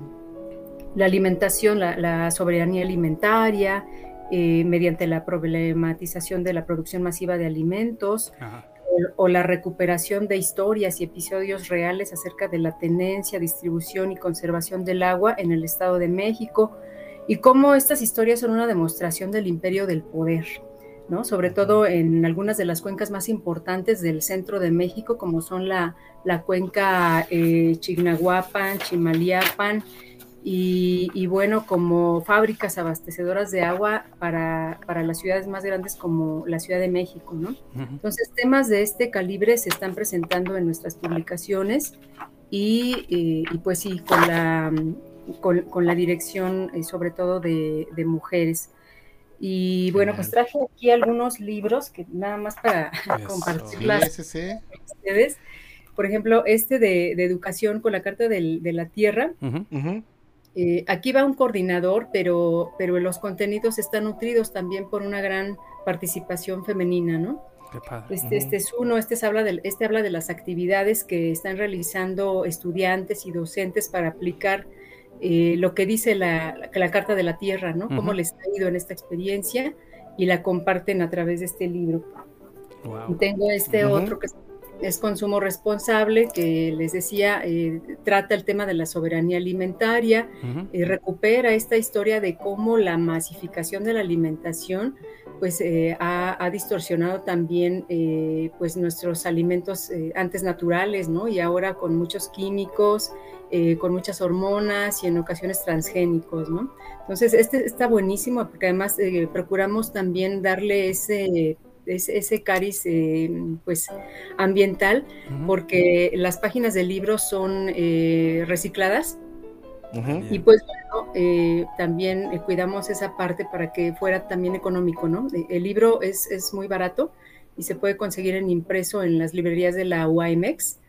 la alimentación, la, soberanía alimentaria, mediante la problematización de la producción masiva de alimentos, o la recuperación de historias y episodios reales acerca de la tenencia, distribución y conservación del agua en el Estado de México y cómo estas historias son una demostración del imperio del poder, ¿no? sobre todo en algunas de las cuencas más importantes del centro de México, como son la, la cuenca eh, Chignahuapan, Chimaliapan, y, bueno, como fábricas abastecedoras de agua para, las ciudades más grandes como la Ciudad de México, ¿no? Entonces, temas de este calibre se están presentando en nuestras publicaciones y, eh, pues sí, con la, con, la dirección eh, sobre todo de, mujeres. Y bueno, pues traje aquí algunos libros que nada más para <laughs> compartirlas con ustedes. Por ejemplo, este de, educación con la Carta de la Tierra. Eh, aquí va un coordinador, pero, pero los contenidos están nutridos también por una gran participación femenina, ¿no? Este, este, es uno, este, habla de, este habla de las actividades que están realizando estudiantes y docentes para aplicar eh, lo que dice la, la, Carta de la Tierra, ¿no? Cómo les ha ido en esta experiencia y la comparten a través de este libro. Y tengo este otro que es consumo responsable, que les decía, eh, trata el tema de la soberanía alimentaria, y recupera esta historia de cómo la masificación de la alimentación pues eh, ha, distorsionado también pues nuestros alimentos antes naturales, ¿no? Y ahora con muchos químicos, con muchas hormonas y en ocasiones transgénicos, ¿no? Entonces, este está buenísimo porque además procuramos también darle ese ese cariz eh, pues ambiental, porque las páginas del libro son eh, recicladas. Y pues bueno, eh, también cuidamos esa parte para que fuera también económico, ¿no? El libro es, es, muy barato y se puede conseguir en impreso en las librerías de la UAMX,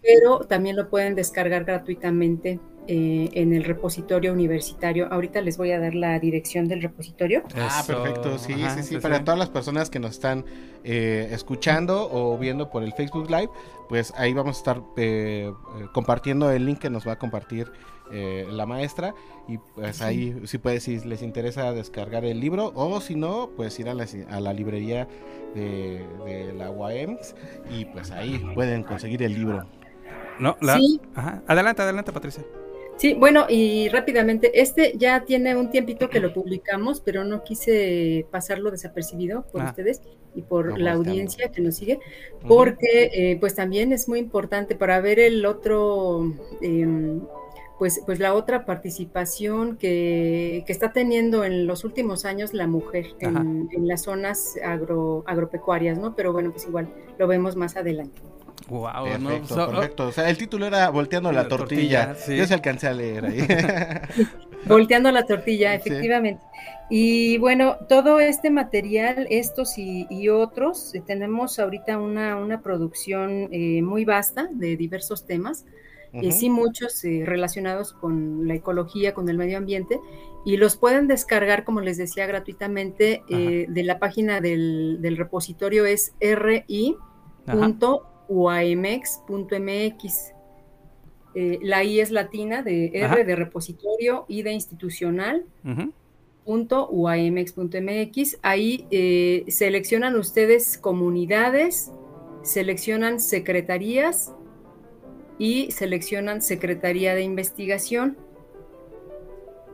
pero también lo pueden descargar gratuitamente eh, en el repositorio universitario. Ahorita les voy a dar la dirección del repositorio. Ah, Eso. perfecto, sí, Ajá, sí, sí, para sí. todas las personas que nos están eh, escuchando o viendo por el Facebook Live, pues ahí vamos a estar eh, eh, compartiendo el link que nos va a compartir eh, la maestra y pues ahí si puede, si les interesa descargar el libro o si no, pues ir a la, a la librería de, de la UAMX y pues ahí pueden conseguir el libro. No, la- Sí. Ajá. Adelante, adelante, Patricia. Sí, bueno, y rápidamente, este ya tiene un tiempito que lo <clears throat> publicamos, pero no quise pasarlo desapercibido por Ah. ustedes y por No, la pues, audiencia que nos sigue, porque eh, pues también es muy importante para ver el otro, em, pues, pues la otra participación que, que está teniendo en los últimos años la mujer en, en las zonas agro, agropecuarias, ¿no? Pero bueno, pues igual lo vemos más adelante. Wow, Perfecto, ¿no? So- perfecto. O sea, el título era Volteando la, La tortilla. tortilla, sí. Yo se alcancé a leer ahí. <laughs> Volteando la tortilla, Sí. efectivamente. Y bueno, todo este material, estos y, y otros, eh, tenemos ahorita una, una producción eh, muy vasta de diversos temas, eh, Ujú. sí muchos eh, relacionados con la ecología, con el medio ambiente, y los pueden descargar, como les decía, gratuitamente eh, de la página del, del repositorio es ri.uamx.mx. Eh, la I es latina de R Ajá. de repositorio y de institucional Ujú. .uamx.mx. Ahí eh, seleccionan ustedes comunidades, seleccionan secretarías y seleccionan Secretaría de Investigación.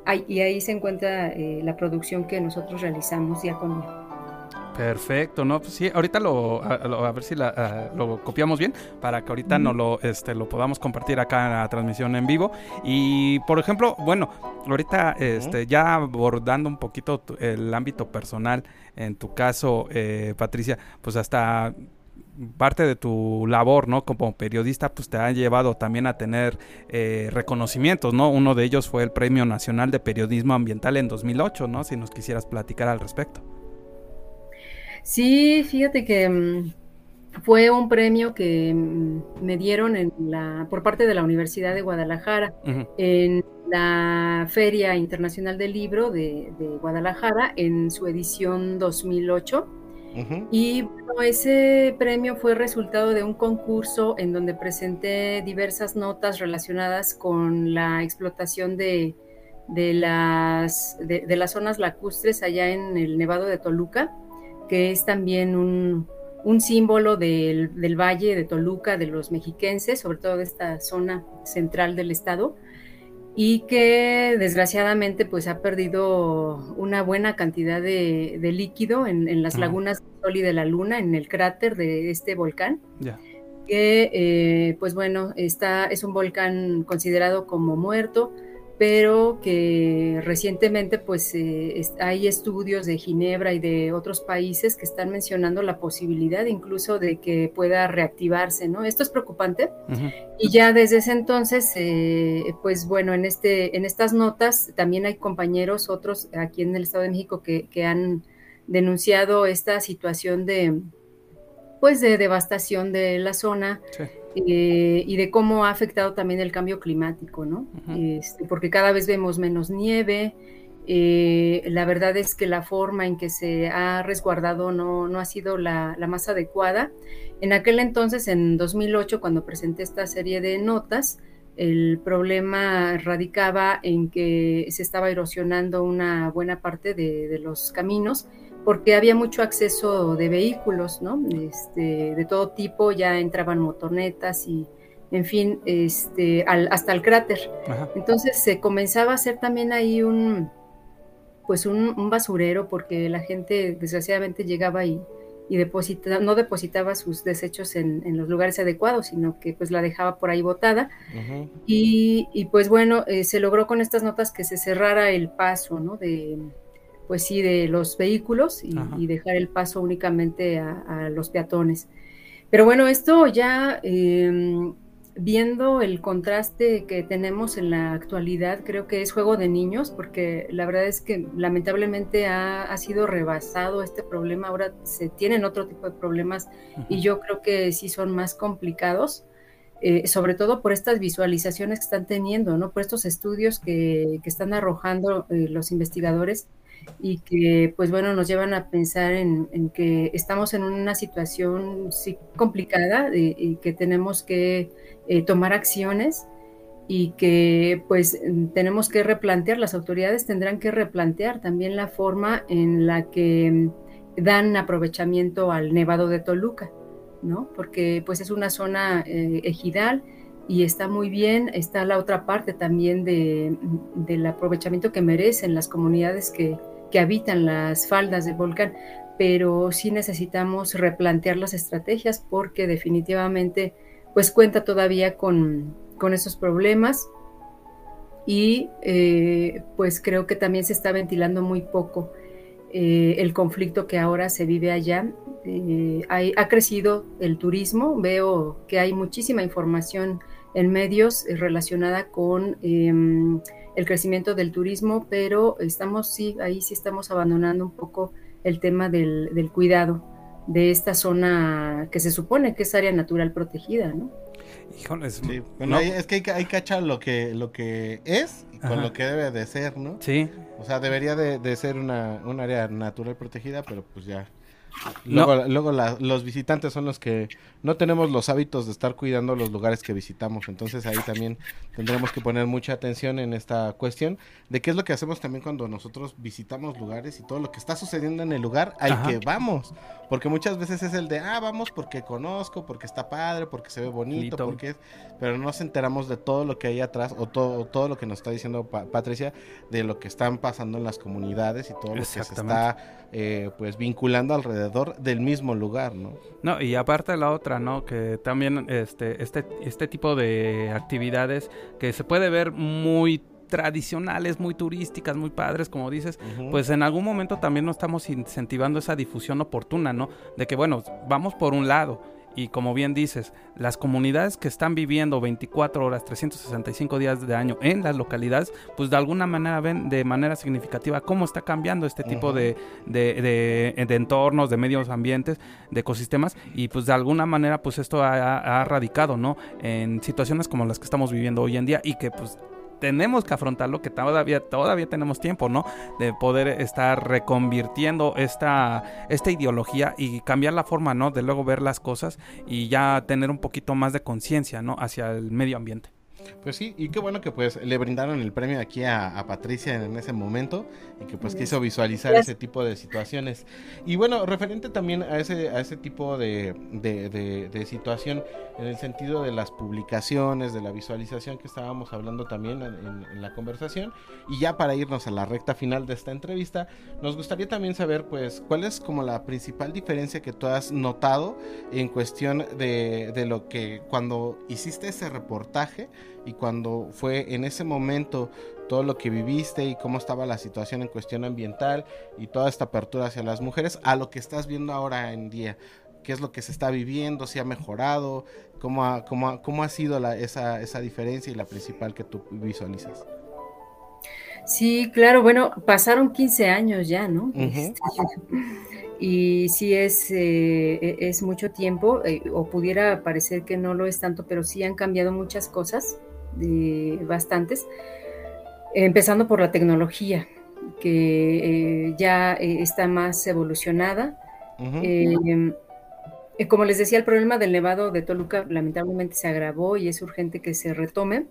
Ahí- y ahí se encuentra eh, la producción que nosotros realizamos día con día. Perfecto, no, pues sí, ahorita lo, a, lo- a ver si la- a- lo copiamos bien para que ahorita no lo, este, lo podamos compartir acá en la transmisión en vivo. Y por ejemplo, bueno, ahorita este, ya abordando un poquito tu- el ámbito personal, en tu caso, eh, Patricia, pues hasta parte de tu labor, ¿no? Como periodista, pues te ha llevado también a tener eh, reconocimientos, ¿no? Uno de ellos fue el Premio Nacional de Periodismo Ambiental en 2008, ¿no? Si nos quisieras platicar al respecto. Sí, fíjate que mm, fue un premio que mm, me dieron en la, por parte de la Universidad de Guadalajara. En la Feria Internacional del Libro de, de Guadalajara en su edición 2008. Ujú. Y bueno, ese premio fue resultado de un concurso en donde presenté diversas notas relacionadas con la explotación de, de las, de, de las zonas lacustres allá en el Nevado de Toluca, que es también un, un símbolo del, del valle de Toluca, de los mexiquenses, sobre todo de esta zona central del estado y que desgraciadamente pues ha perdido una buena cantidad de, de líquido en, en las lagunas del Sol y de la Luna, en el cráter de este volcán, que eh, pues bueno, está, es un volcán considerado como muerto, pero que recientemente pues eh, es- hay estudios de Ginebra y de otros países que están mencionando la posibilidad incluso de que pueda reactivarse, ¿no? Esto es preocupante. Y ya desde ese entonces, eh, pues bueno, en, este, en estas notas también hay compañeros, otros aquí en el Estado de México, que, que han denunciado esta situación de, pues de devastación de la zona Sí. Eh, y de cómo ha afectado también el cambio climático, ¿no? Este, porque cada vez vemos menos nieve. eh, la verdad es que la forma en que se ha resguardado no, no ha sido la, la más adecuada. En aquel entonces, en 2008, cuando presenté esta serie de notas, el problema radicaba en que se estaba erosionando una buena parte de, de los caminos porque había mucho acceso de vehículos, ¿no? Este, de todo tipo, ya entraban motonetas y, en fin, este, al- hasta el cráter. Ajá. Entonces se comenzaba a hacer también ahí un, pues un, un basurero porque la gente desgraciadamente llegaba y, y deposita, no depositaba sus desechos en, en los lugares adecuados, sino que pues la dejaba por ahí botada. Y, y, pues bueno, eh, se logró con estas notas que se cerrara el paso, ¿no? De, pues sí, de los vehículos y, dejar el paso únicamente a, a los peatones. Pero bueno, esto ya eh, viendo el contraste que tenemos en la actualidad, creo que es juego de niños, porque la verdad es que lamentablemente ha, ha sido rebasado este problema. Ahora se tienen otro tipo de problemas y yo creo que sí son más complicados. eh, sobre todo por estas visualizaciones que están teniendo, ¿no? Por estos estudios que, que están arrojando eh, los investigadores y que, pues bueno, nos llevan a pensar en, que estamos en una situación complicada y, y que tenemos que eh, tomar acciones y que pues tenemos que replantear, las autoridades tendrán que replantear también la forma en la que dan aprovechamiento al Nevado de Toluca, ¿no? Porque pues es una zona eh, ejidal y está muy bien, está la otra parte también de, del aprovechamiento que merecen las comunidades que, que habitan las faldas del volcán, pero sí necesitamos replantear las estrategias porque definitivamente pues cuenta todavía con, con esos problemas y eh, pues creo que también se está ventilando muy poco eh, el conflicto que ahora se vive allá. Eh, ha crecido el turismo, veo que hay muchísima información en medios relacionada con em, el crecimiento del turismo, pero estamos, sí, ahí sí estamos abandonando un poco el tema del, del cuidado de esta zona que se supone que es área natural protegida, ¿no? Híjoles, Sí, bueno, no. hay- es que hay, que- hay que cachar lo que, lo que es y con Ajá. lo que debe de ser, ¿no? Sí. O sea, debería de, de ser una, un área natural protegida, pero pues ya. No. Luego, luego la- los visitantes son los que no tenemos los hábitos de estar cuidando los lugares que visitamos. Entonces ahí también tendremos que poner mucha atención en esta cuestión de qué es lo que hacemos también cuando nosotros visitamos lugares y todo lo que está sucediendo en el lugar al Ajá. que vamos. Porque muchas veces es el de, ah, vamos porque conozco, porque está padre, porque se ve bonito, porque es... Pero no nos enteramos de todo lo que hay atrás o todo, todo lo que nos está diciendo Pa- Patricia de lo que están pasando en las comunidades y todo lo que se está eh, pues vinculando alrededor del mismo lugar, ¿no? No, y aparte la otra, ¿no? Que también este, este, este tipo de actividades que se puede ver muy tradicionales, muy turísticas, muy padres, como dices, pues en algún momento también no estamos incentivando esa difusión oportuna, ¿no? De que, bueno, vamos por un lado. Y como bien dices, las comunidades que están viviendo 24 horas, 365 días de año en las localidades, pues de alguna manera ven de manera significativa cómo está cambiando este tipo de, de- de entornos, de medios ambientes, de ecosistemas, y pues de alguna manera pues esto ha, ha radicado, ¿no? En situaciones como las que estamos viviendo hoy en día y que pues tenemos que afrontarlo, que todavía, todavía tenemos tiempo, ¿no? De poder estar reconvirtiendo esta, esta ideología y cambiar la forma, ¿no? De luego ver las cosas y ya tener un poquito más de conciencia, ¿no? Hacia el medio ambiente. Pues sí, y qué bueno que pues le brindaron el premio aquí a, a Patricia en, ese momento y que pues quiso visualizar Gracias. ese tipo de situaciones. Y bueno, referente también a ese, a ese tipo de, de, de- de situación en el sentido de las publicaciones, de la visualización que estábamos hablando también en, en- en la conversación. Y ya para irnos a la recta final de esta entrevista, nos gustaría también saber pues cuál es como la principal diferencia que tú has notado en cuestión de, de lo que cuando hiciste ese reportaje y cuando fue en ese momento todo lo que viviste y cómo estaba la situación en cuestión ambiental y toda esta apertura hacia las mujeres a lo que estás viendo ahora en día. ¿Qué es lo que se está viviendo? ¿Si ha mejorado? ¿Cómo ha, cómo ha- cómo ha sido la- esa, esa diferencia y la principal que tú visualizas? Sí, claro, bueno, pasaron 15 años ya, ¿no? Este, <laughs> y sí es, eh, e- es mucho tiempo, eh, o pudiera parecer que no lo es tanto, pero sí han cambiado muchas cosas, bastantes, empezando por la tecnología, que eh, ya eh, está más evolucionada. Ujú. Eh, como les decía, el problema del nevado de Toluca lamentablemente se agravó y es urgente que se retome.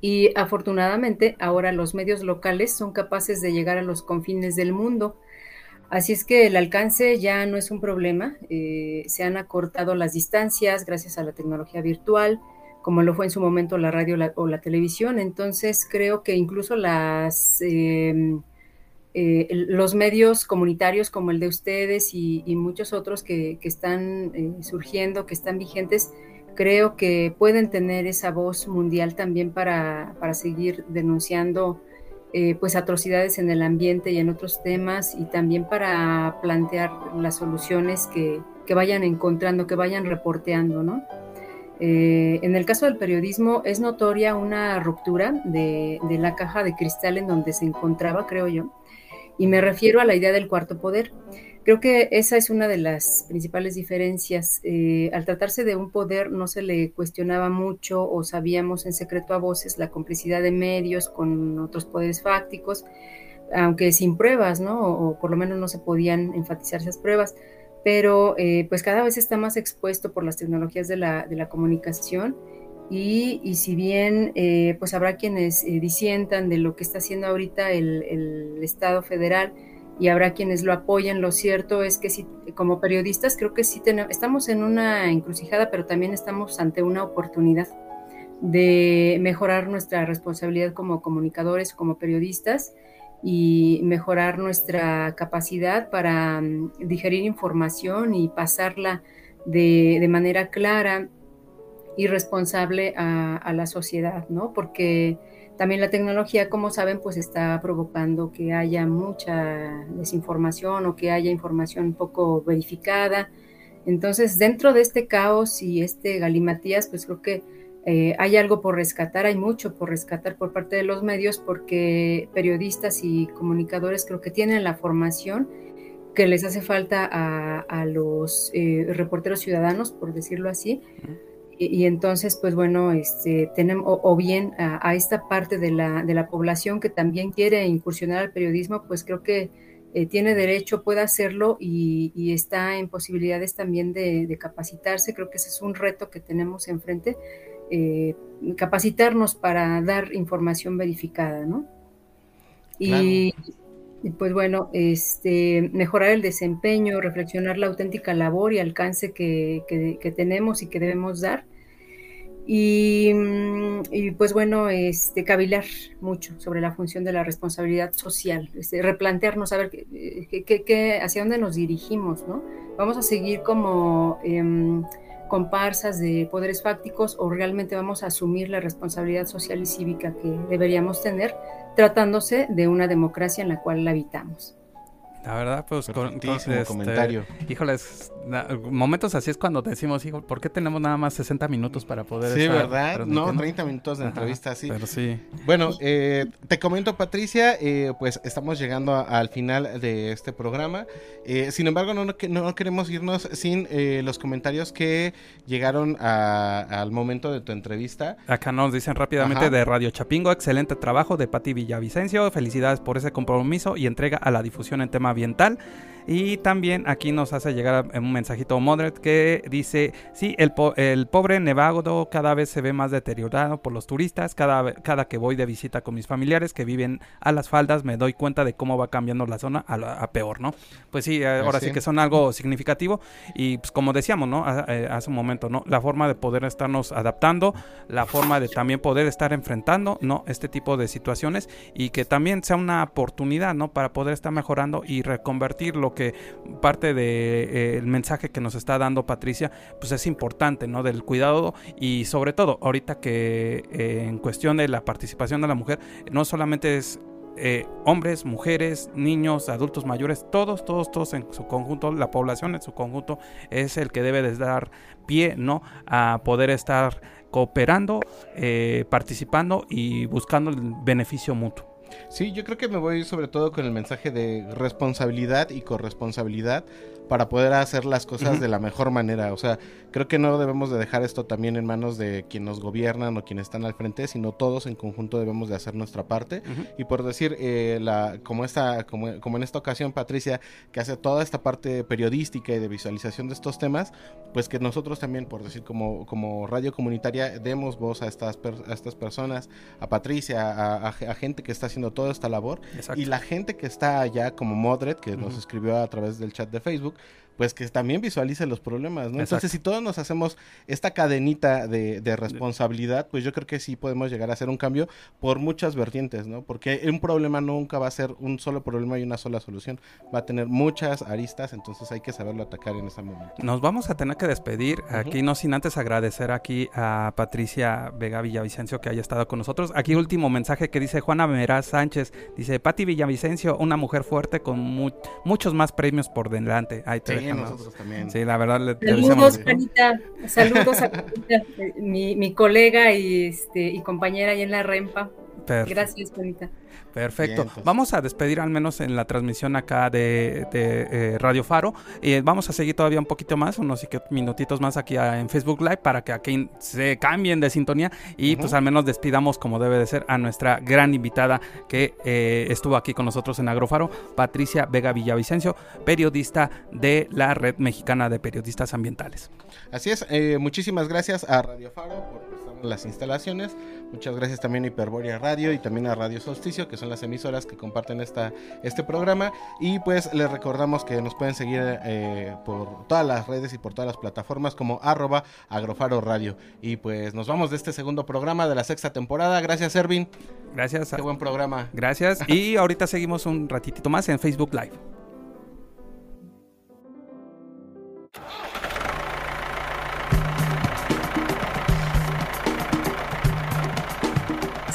Y afortunadamente ahora los medios locales son capaces de llegar a los confines del mundo. Así es que el alcance ya no es un problema. eh, se han acortado las distancias gracias a la tecnología virtual, como lo fue en su momento la radio o la televisión. Entonces creo que incluso las... eh, eh, los medios comunitarios como el de ustedes y, y muchos otros que, que están eh, surgiendo, que están vigentes, creo que pueden tener esa voz mundial también para, para seguir denunciando eh, pues atrocidades en el ambiente y en otros temas y también para plantear las soluciones que, que vayan encontrando, que vayan reporteando, ¿no? Eh, en el caso del periodismo es notoria una ruptura de, de la caja de cristal en donde se encontraba, creo yo, y me refiero a la idea del cuarto poder. Creo que esa es una de las principales diferencias. Eh, al tratarse de un poder no se le cuestionaba mucho o sabíamos en secreto a voces la complicidad de medios con otros poderes fácticos, aunque sin pruebas, ¿no? O, por lo menos no se podían enfatizar esas pruebas. Pero eh, pues cada vez está más expuesto por las tecnologías de la, de la comunicación y, y, si bien eh, pues habrá quienes disientan de lo que está haciendo ahorita el, Estado federal, y habrá quienes lo apoyen. Lo cierto es que si, como periodistas creo que sí estamos en una encrucijada, pero también estamos ante una oportunidad de mejorar nuestra responsabilidad como comunicadores, como periodistas y mejorar nuestra capacidad para mm, digerir información y pasarla de, de manera clara y responsable a, a, la sociedad, ¿no? Porque también la tecnología, como saben, pues está provocando que haya mucha desinformación o que haya información poco verificada. Entonces, dentro de este caos y este galimatías, pues creo que eh, hay algo por rescatar, hay mucho por rescatar por parte de los medios, porque periodistas y comunicadores creo que tienen la formación que les hace falta a, a los eh, reporteros ciudadanos, por decirlo así. Y, entonces, pues bueno, este, tenemos, o, bien a, esta parte de la, de la, población que también quiere incursionar al periodismo, pues creo que eh, tiene derecho, puede hacerlo y, está en posibilidades también de, capacitarse. Creo que ese es un reto que tenemos enfrente, eh, capacitarnos para dar información verificada, ¿no? Y, pues bueno, este, mejorar el desempeño, reflexionar la auténtica labor y alcance que, que, tenemos y que debemos dar. Y, mm, y, pues bueno, este, cavilar mucho sobre la función de la responsabilidad social, este, replantearnos, a ver qué, qué, hacia dónde nos dirigimos, ¿no? Vamos a seguir como eh, comparsas de poderes fácticos o realmente vamos a asumir la responsabilidad social y cívica que deberíamos tener tratándose de una democracia en la cual habitamos. La verdad, pues con, este, comentario. Híjoles, momentos así es cuando decimos, hijo, ¿por qué tenemos nada más 60 minutos para poder Sí, ¿verdad? No, 30 minutos de entrevista, así. Pero sí. Bueno, eh, te comento, Patricia, eh, pues estamos llegando al final de este programa. Eh, sin embargo, no, no, queremos irnos sin los comentarios que llegaron al momento de tu entrevista. Acá nos dicen rápidamente de Radio Chapingo, excelente trabajo de Pati Villavicencio, felicidades por ese compromiso y entrega a la difusión en tema ambiental. Y también aquí nos hace llegar un mensajito moderate que dice, sí, el, el pobre Nevado cada vez se ve más deteriorado por los turistas, cada, cada que voy de visita con mis familiares que viven a las faldas me doy cuenta de cómo va cambiando la zona a, peor, ¿no? Pues sí, eh, ahora sí. que son algo significativo y pues como decíamos, ¿no? Eh, hace un momento, ¿no? La forma de poder estarnos adaptando, la forma de también poder estar enfrentando, ¿no? Este tipo de situaciones y que también sea una oportunidad, ¿no? Para poder estar mejorando y reconvertir lo que parte del de, eh, mensaje que nos está dando Patricia, pues es importante, ¿no? Del cuidado y sobre todo ahorita que eh, en cuestión de la participación de la mujer, no solamente es eh, hombres, mujeres, niños, adultos mayores, todos, todos, todos en su conjunto, la población en su conjunto es el que debe de dar pie, ¿no? A poder estar cooperando, participando y buscando el beneficio mutuo. Sí, yo creo que me voy sobre todo con el mensaje de responsabilidad y corresponsabilidad para poder hacer las cosas de la mejor manera. O sea, creo que no debemos de dejar esto también en manos de quienes nos gobiernan o quienes están al frente, sino todos en conjunto debemos de hacer nuestra parte. Y por decir, eh, la, como, esta, como, como, en esta ocasión, Patricia, que hace toda esta parte periodística y de visualización de estos temas, pues que nosotros también, por decir, como, como radio comunitaria, demos voz a estas, a estas personas, a Patricia, a, a, gente que está haciendo toda esta labor. Y la gente que está allá, como Modred, que nos escribió a través del chat de Facebook, Facebook. Pues que también visualice los problemas, ¿no? Entonces, si todos nos hacemos esta cadenita de, de, responsabilidad, pues yo creo que sí podemos llegar a hacer un cambio por muchas vertientes, ¿no? Porque un problema nunca va a ser un solo problema y una sola solución, va a tener muchas aristas, entonces hay que saberlo atacar en ese momento. Nos vamos a tener que despedir, aquí no sin antes agradecer aquí a Patricia Vega Villavicencio que haya estado con nosotros. Aquí último mensaje que dice Juana Meraz Sánchez, dice Pati Villavicencio, una mujer fuerte con muchos más premios por delante. Ahí te sí, nosotros también. Sí, la verdad le, Saludos, Juanita. Saludos a mi, mi, colega y, este, y compañera ahí en la Rempa. Perfecto. Gracias, Juanita. Perfecto. Bien, vamos a despedir al menos en la transmisión acá de, de, eh, Radio Faro. Eh, vamos a seguir todavía un poquito más, unos minutitos más aquí en Facebook Live para que aquí se cambien de sintonía y pues al menos despidamos como debe de ser a nuestra gran invitada que eh, estuvo aquí con nosotros en Agrofaro, Patricia Vega Villavicencio, periodista de la Red Mexicana de Periodistas Ambientales. Así es, eh, muchísimas gracias a Radio Faro por las instalaciones. Muchas gracias también a Hiperborea Radio y también a Radio Solsticio, que son las emisoras que comparten esta, este programa. Y pues les recordamos que nos pueden seguir eh, por todas las redes y por todas las plataformas como arroba agrofaro radio. Y pues nos vamos de este segundo programa de la sexta temporada. Gracias, Ervin. Gracias. Qué buen programa. Gracias. <laughs> Y ahorita seguimos un ratitito más en Facebook Live.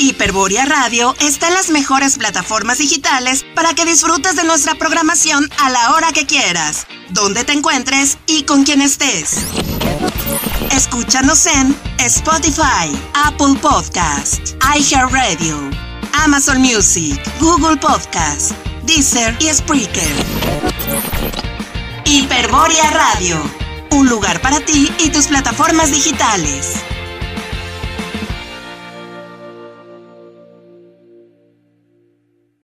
Hiperborea Radio está en las mejores plataformas digitales para que disfrutes de nuestra programación a la hora que quieras, donde te encuentres y con quien estés. Escúchanos en Spotify, Apple Podcast, iHeartRadio, Amazon Music, Google Podcast, Deezer y Spreaker. Hiperborea Radio, un lugar para ti y tus plataformas digitales.